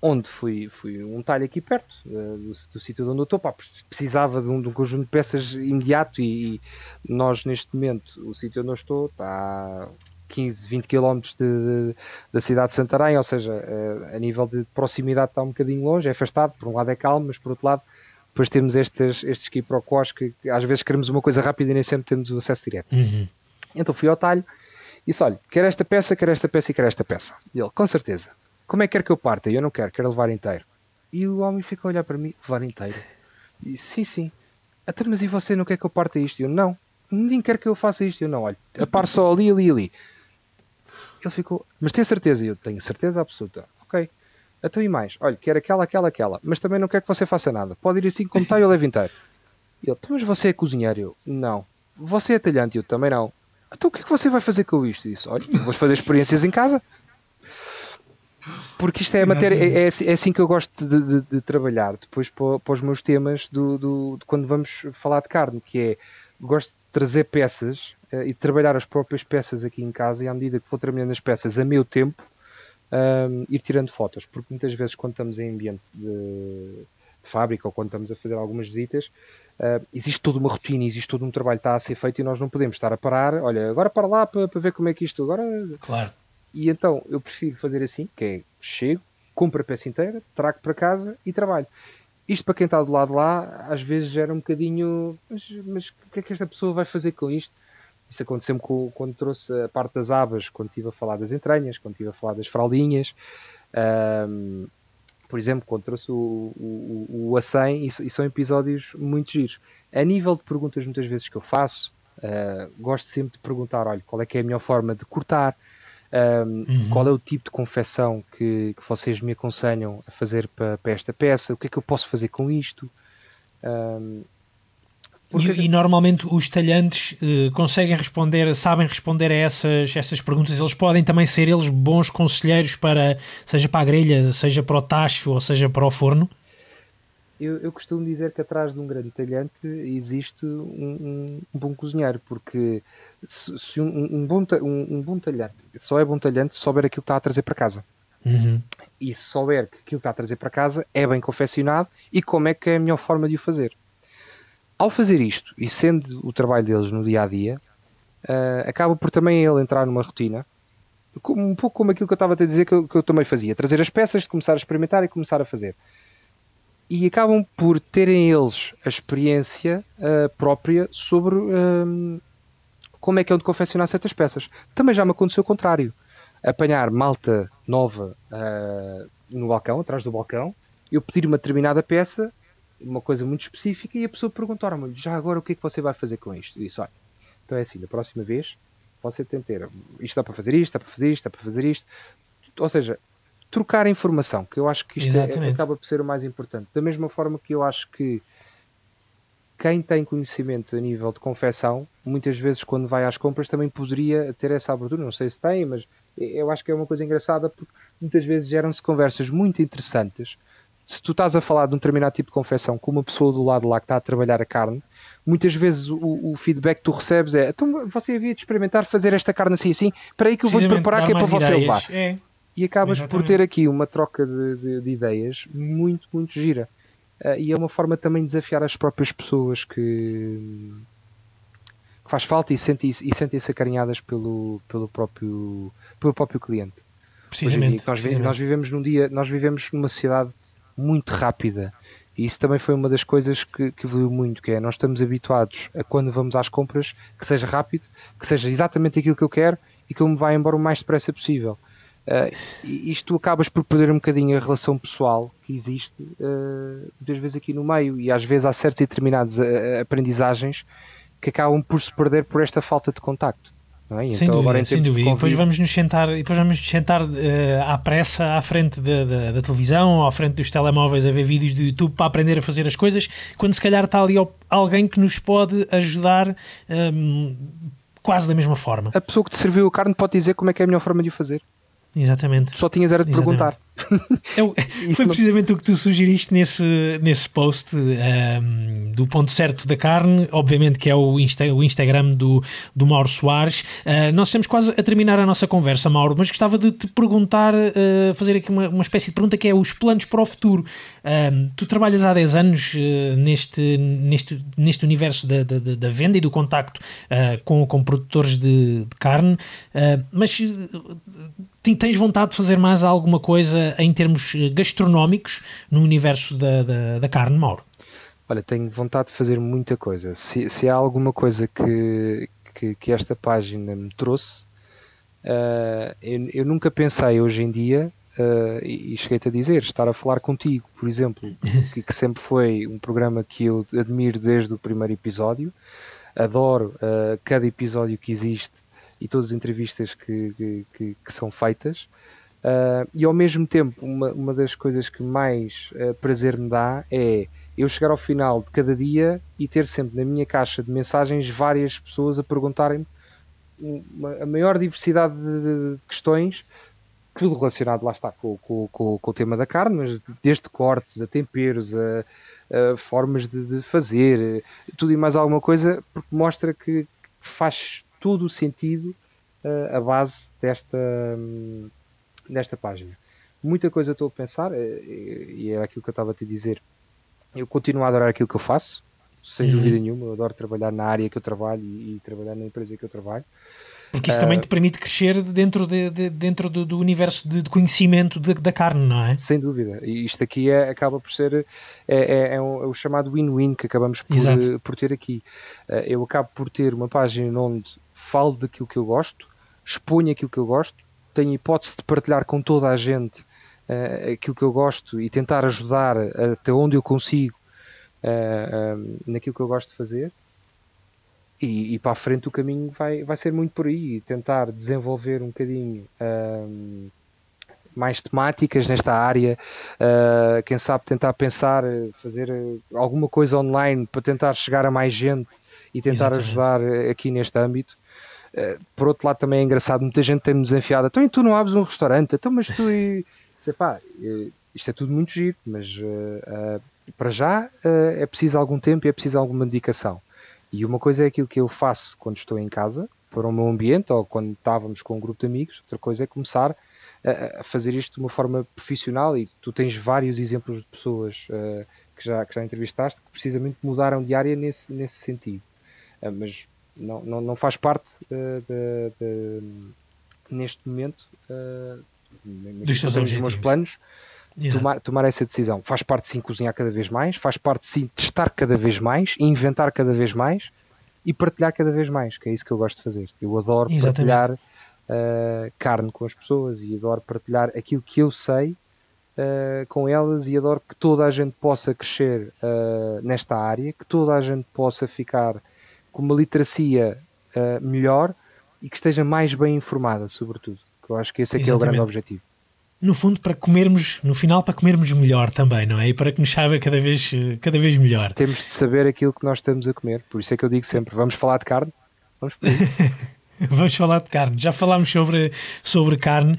onde fui, fui um talho aqui perto uh, do, do sítio onde eu estou, pá, precisava de um, de um, conjunto de peças imediato e, e, nós neste momento, o sítio onde eu estou está 15, 20 km de, de, da cidade de Santarém, ou seja, uh, a nível de proximidade está um bocadinho longe, é afastado, por um lado é calmo, mas por outro lado depois temos estes, estes quiprocós que às vezes queremos uma coisa rápida e nem sempre temos o acesso direto. Uhum. Então fui ao talho e disse, olha, quer esta peça, quer esta peça e quer esta peça. E ele, com certeza, como é que quer que eu parta? Eu não quero, quero levar inteiro. E o homem fica a olhar para mim, levar inteiro? E sim, sim. Até, mas e você não quer que eu parta isto? Eu, não. Ninguém quer que eu faça isto. Eu, não, olha, a par só ali, ali, ali. Ele ficou, mas tem certeza? Eu tenho certeza absoluta. Ok. Então e mais? Olha, quer aquela, aquela, aquela. Mas também não quer que você faça nada. Pode ir assim como está e eu levo inteiro. E ele, então, mas você é cozinheiro? Eu, não. Você é talhante? Eu, também não. Então o que é que você vai fazer com isto? disse, olha, vou fazer experiências em casa. Porque isto é a matéria, é, é, é assim que eu gosto de, de, de trabalhar depois para, para, os meus temas do, do, de quando vamos falar de carne, que é gosto de trazer peças uh, e trabalhar as próprias peças aqui em casa e à medida que vou trabalhando as peças a meu tempo, um, ir tirando fotos, porque muitas vezes quando estamos em ambiente de, de fábrica ou quando estamos a fazer algumas visitas, uh, existe toda uma rotina, existe todo um trabalho que está a ser feito e nós não podemos estar a parar, olha, agora para lá para, para ver como é que isto agora. Claro. E então eu prefiro fazer assim, que é chego, compro a peça inteira, trago para casa e trabalho. Isto para quem está do lado de lá, às vezes gera um bocadinho, mas, mas o que é que esta pessoa vai fazer com isto? Isso aconteceu-me quando trouxe a parte das abas, quando estive a falar das entranhas, quando estive a falar das fraldinhas. Um, por exemplo, quando trouxe o, o, o A100, e, e, são episódios muito giros. A nível de perguntas, muitas vezes que eu faço, uh, gosto sempre de perguntar: olha, qual é que é a melhor forma de cortar? Um, uhum. Qual é o tipo de confecção que, que vocês me aconselham a fazer para, para, esta peça? O que é que eu posso fazer com isto? Um, porque... E, e, normalmente os talhantes uh, conseguem responder, sabem responder a essas, essas perguntas. Eles podem também ser eles bons conselheiros para, seja para a grelha, seja para o tacho ou seja para o forno? Eu, eu costumo dizer que atrás de um grande talhante existe um, um, bom cozinheiro, porque se, se um, um, bom, um, bom talhante só é bom talhante se souber aquilo que está a trazer para casa. Uhum. E se souber que aquilo que está a trazer para casa é bem confeccionado e como é que é a melhor forma de o fazer ao fazer isto, e sendo o trabalho deles no dia a dia, uh, acaba por também ele entrar numa rotina, um pouco como aquilo que eu estava a dizer que eu, que eu, também fazia: trazer as peças, começar a experimentar e começar a fazer. E acabam por terem eles a experiência uh, própria sobre uh, como é que é de confeccionar certas peças. Também já me aconteceu o contrário. apanhar malta nova uh, no balcão, atrás do balcão, eu pedir uma determinada peça, uma coisa muito específica, e a pessoa perguntar-me, já agora o que é que você vai fazer com isto? E disse, olha, então é assim, da próxima vez você tem ter isto dá para fazer isto, dá para fazer isto, dá para fazer isto. Ou seja, trocar informação, que eu acho que isto é, acaba por ser o mais importante. Da mesma forma que eu acho que quem tem conhecimento a nível de confecção, muitas vezes quando vai às compras também poderia ter essa abertura. Não sei se tem, mas eu acho que é uma coisa engraçada porque muitas vezes geram-se conversas muito interessantes. Se tu estás a falar de um determinado tipo de confecção com uma pessoa do lado lá que está a trabalhar a carne, muitas vezes o, o feedback que tu recebes é então você havia de experimentar fazer esta carne assim assim, para aí que eu vou-te preparar que é para você levar. É. E acabas Exatamente. por ter aqui uma troca de, de, de ideias muito, muito gira. Uh, e é uma forma também de desafiar as próprias pessoas que, que faz falta e sentem-se e sentem -se acarinhadas pelo, pelo, próprio, pelo próprio cliente. Precisamente, nós, precisamente. nós vivemos num dia, nós vivemos numa sociedade muito rápida e isso também foi uma das coisas que, que evoluiu muito, que é nós estamos habituados a quando vamos às compras que seja rápido, que seja exatamente aquilo que eu quero e que eu me vá embora o mais depressa possível. Uh, isto acabas por perder um bocadinho a relação pessoal que existe uh, muitas vezes aqui no meio e às vezes há certas e determinadas uh, aprendizagens que acabam por se perder por esta falta de contacto. É? Sem então, dúvida, sem dúvida. E depois vamos nos sentar, depois vamos nos sentar uh, à pressa à frente da, da, da, televisão ou à frente dos telemóveis a ver vídeos do YouTube para aprender a fazer as coisas, quando se calhar está ali alguém que nos pode ajudar um, quase da mesma forma. A pessoa que te serviu a carne pode dizer como é que é a melhor forma de o fazer. Exatamente. Só tinhas era de Exatamente. perguntar. É, foi precisamente o que tu sugeriste nesse, nesse post um, ehm, do ponto certo da carne, obviamente que é o, Insta, o Instagram do, do Mauro Soares. Uh, nós estamos quase a terminar a nossa conversa, Mauro, mas gostava de te perguntar, uh, fazer aqui uma, uma espécie de pergunta que é os planos para o futuro. Uh, tu trabalhas há 10 anos eh, neste, neste, neste universo da, da, da venda e do contacto com, com produtores de, de carne, mas tens vontade de fazer mais alguma coisa em termos eh, gastronómicos no universo da, da, da carne, Mauro? Olha, tenho vontade de fazer muita coisa. Se, se há alguma coisa que, que, que esta página me trouxe, uh, eu, eu, nunca pensei hoje em dia, uh, e, e cheguei-te a dizer, estar a falar contigo, por exemplo, que, que, sempre foi um programa que eu admiro desde o primeiro episódio. Adoro uh, cada episódio que existe e todas as entrevistas que, que, que são feitas. Uh, e ao mesmo tempo, uma, uma das coisas que mais uh, prazer me dá é eu chegar ao final de cada dia e ter sempre na minha caixa de mensagens várias pessoas a perguntarem-me a maior diversidade de, questões, tudo relacionado, lá está, com, com, com, com, o tema da carne, mas desde cortes a temperos, a, a formas de, de, fazer, tudo e mais alguma coisa, porque mostra que faz todo o sentido uh, a base desta, um, desta página. Muita coisa estou a pensar, uh, e é aquilo que eu estava a te dizer. Eu continuo a adorar aquilo que eu faço, sem uhum. dúvida nenhuma. Eu adoro trabalhar na área que eu trabalho e, e trabalhar na empresa que eu trabalho. Porque isso uh, também te permite crescer dentro, de, de dentro do, do, universo de, de conhecimento de, da carne, não é? Sem dúvida. E isto aqui é, acaba por ser é, é, é, um, é o chamado win-win que acabamos por, por ter aqui. Uh, eu acabo por ter uma página onde falo daquilo que eu gosto, exponho aquilo que eu gosto, tenho hipótese de partilhar com toda a gente uh, aquilo que eu gosto e tentar ajudar até onde eu consigo uh, naquilo que eu gosto de fazer. E, e, para a frente o caminho vai, vai ser muito por aí, tentar desenvolver um bocadinho mais temáticas nesta área, uh, quem sabe tentar pensar, fazer alguma coisa online para tentar chegar a mais gente e tentar Exatamente. ajudar aqui neste âmbito. Eh, por outro lado, também é engraçado, muita gente tem-me desafiado. Então, e tu não abres um restaurante? Então, mas tu. E... Sei, pá, eh, isto é tudo muito giro, mas uh, uh, para já uh, é preciso algum tempo e é preciso alguma dedicação. E uma coisa é aquilo que eu faço quando estou em casa, para o meu ambiente, ou quando estávamos com um grupo de amigos, outra coisa é começar a, a fazer isto de uma forma profissional. E tu tens vários exemplos de pessoas que, já, que já entrevistaste que precisamente mudaram de área nesse, nesse sentido. mas não, não, não faz parte uh, de, de, neste momento uh, dos teus meus planos tomar, tomar essa decisão. Faz parte sim cozinhar cada vez mais, faz parte sim testar cada vez mais, inventar cada vez mais e partilhar cada vez mais, que é isso que eu gosto de fazer. Eu adoro Exatamente. partilhar uh, carne com as pessoas e adoro partilhar aquilo que eu sei uh, com elas e adoro que toda a gente possa crescer uh, nesta área, que toda a gente possa ficar com uma literacia melhor e que esteja mais bem informada, sobretudo. Que eu acho que esse é, que é o grande objetivo no fundo, para comermos, no final, para comermos melhor também, não é? E para que nos saiba cada vez, cada vez melhor. Temos de saber aquilo que nós estamos a comer, por isso é que eu digo sempre: vamos falar de carne, vamos Vamos falar de carne. Já falámos sobre, sobre carne.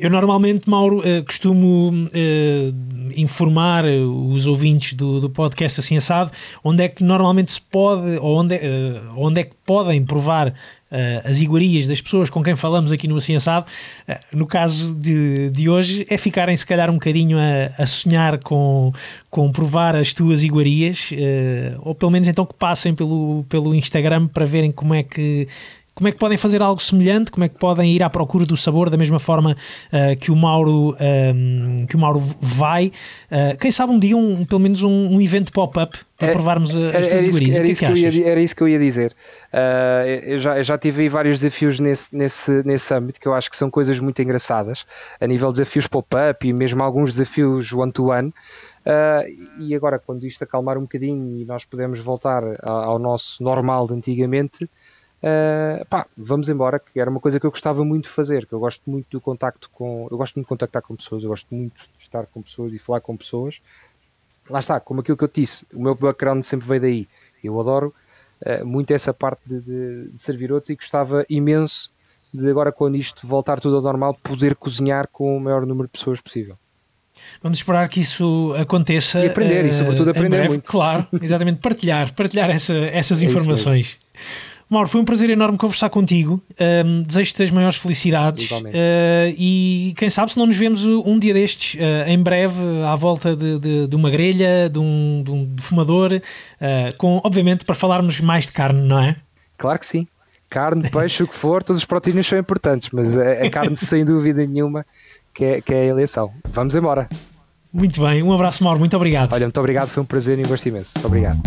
eu normalmente, Mauro, uh, costumo uh, informar os ouvintes do, do podcast assim assado onde é que normalmente se pode, ou onde, onde é que podem provar as iguarias das pessoas com quem falamos aqui no Assim Assado, no caso de, de hoje, é ficarem se calhar um bocadinho a, a sonhar com, com provar as tuas iguarias, ou pelo menos então que passem pelo, pelo Instagram para verem como é que como é que podem fazer algo semelhante? Como é que podem ir à procura do sabor da mesma forma uh, que o Mauro um, ehm, que o Mauro vai? Uh, quem sabe um dia um, pelo menos um, um evento pop-up para é, provarmos as era, tuas iguarias. Era, isso que, que, ia, era isso que eu ia dizer. Uh, eu, já, eu já tive vários desafios nesse, nesse, nesse âmbito que eu acho que são coisas muito engraçadas a nível de desafios pop-up e mesmo alguns desafios one-to-one. -one. Uh, e agora, quando isto acalmar um bocadinho e nós podemos voltar ao nosso normal de antigamente, Uh, pá, vamos embora, que era uma coisa que eu gostava muito de fazer, que eu gosto muito do contacto com. Eu gosto muito de contactar com pessoas, eu gosto muito de estar com pessoas e falar com pessoas. Lá está, como aquilo que eu disse, o meu background sempre veio daí. Eu adoro uh, muito essa parte de, de, de, servir outros e gostava imenso de agora, quando isto voltar tudo ao normal, poder cozinhar com o maior número de pessoas possível. Vamos esperar que isso aconteça. E aprender, uh, e sobretudo eh, aprender muito. Claro, exatamente, partilhar, partilhar essa, essas é informações. Mauro, foi um prazer enorme conversar contigo. Um, Desejo-te as maiores felicidades. Uh, e quem sabe se não nos vemos um dia destes, uh, em breve, à volta de, de, de uma grelha, de um, de um defumador, uh, com, obviamente, para falarmos mais de carne, não é? Claro que sim. Carne, peixe, o que for, todas as proteínas são importantes, mas a, a carne, sem dúvida nenhuma, que é, que é a eleição. Vamos embora. Muito bem, um abraço, Mauro, muito obrigado. Olha, muito obrigado, foi um prazer e um gosto imenso. Obrigado.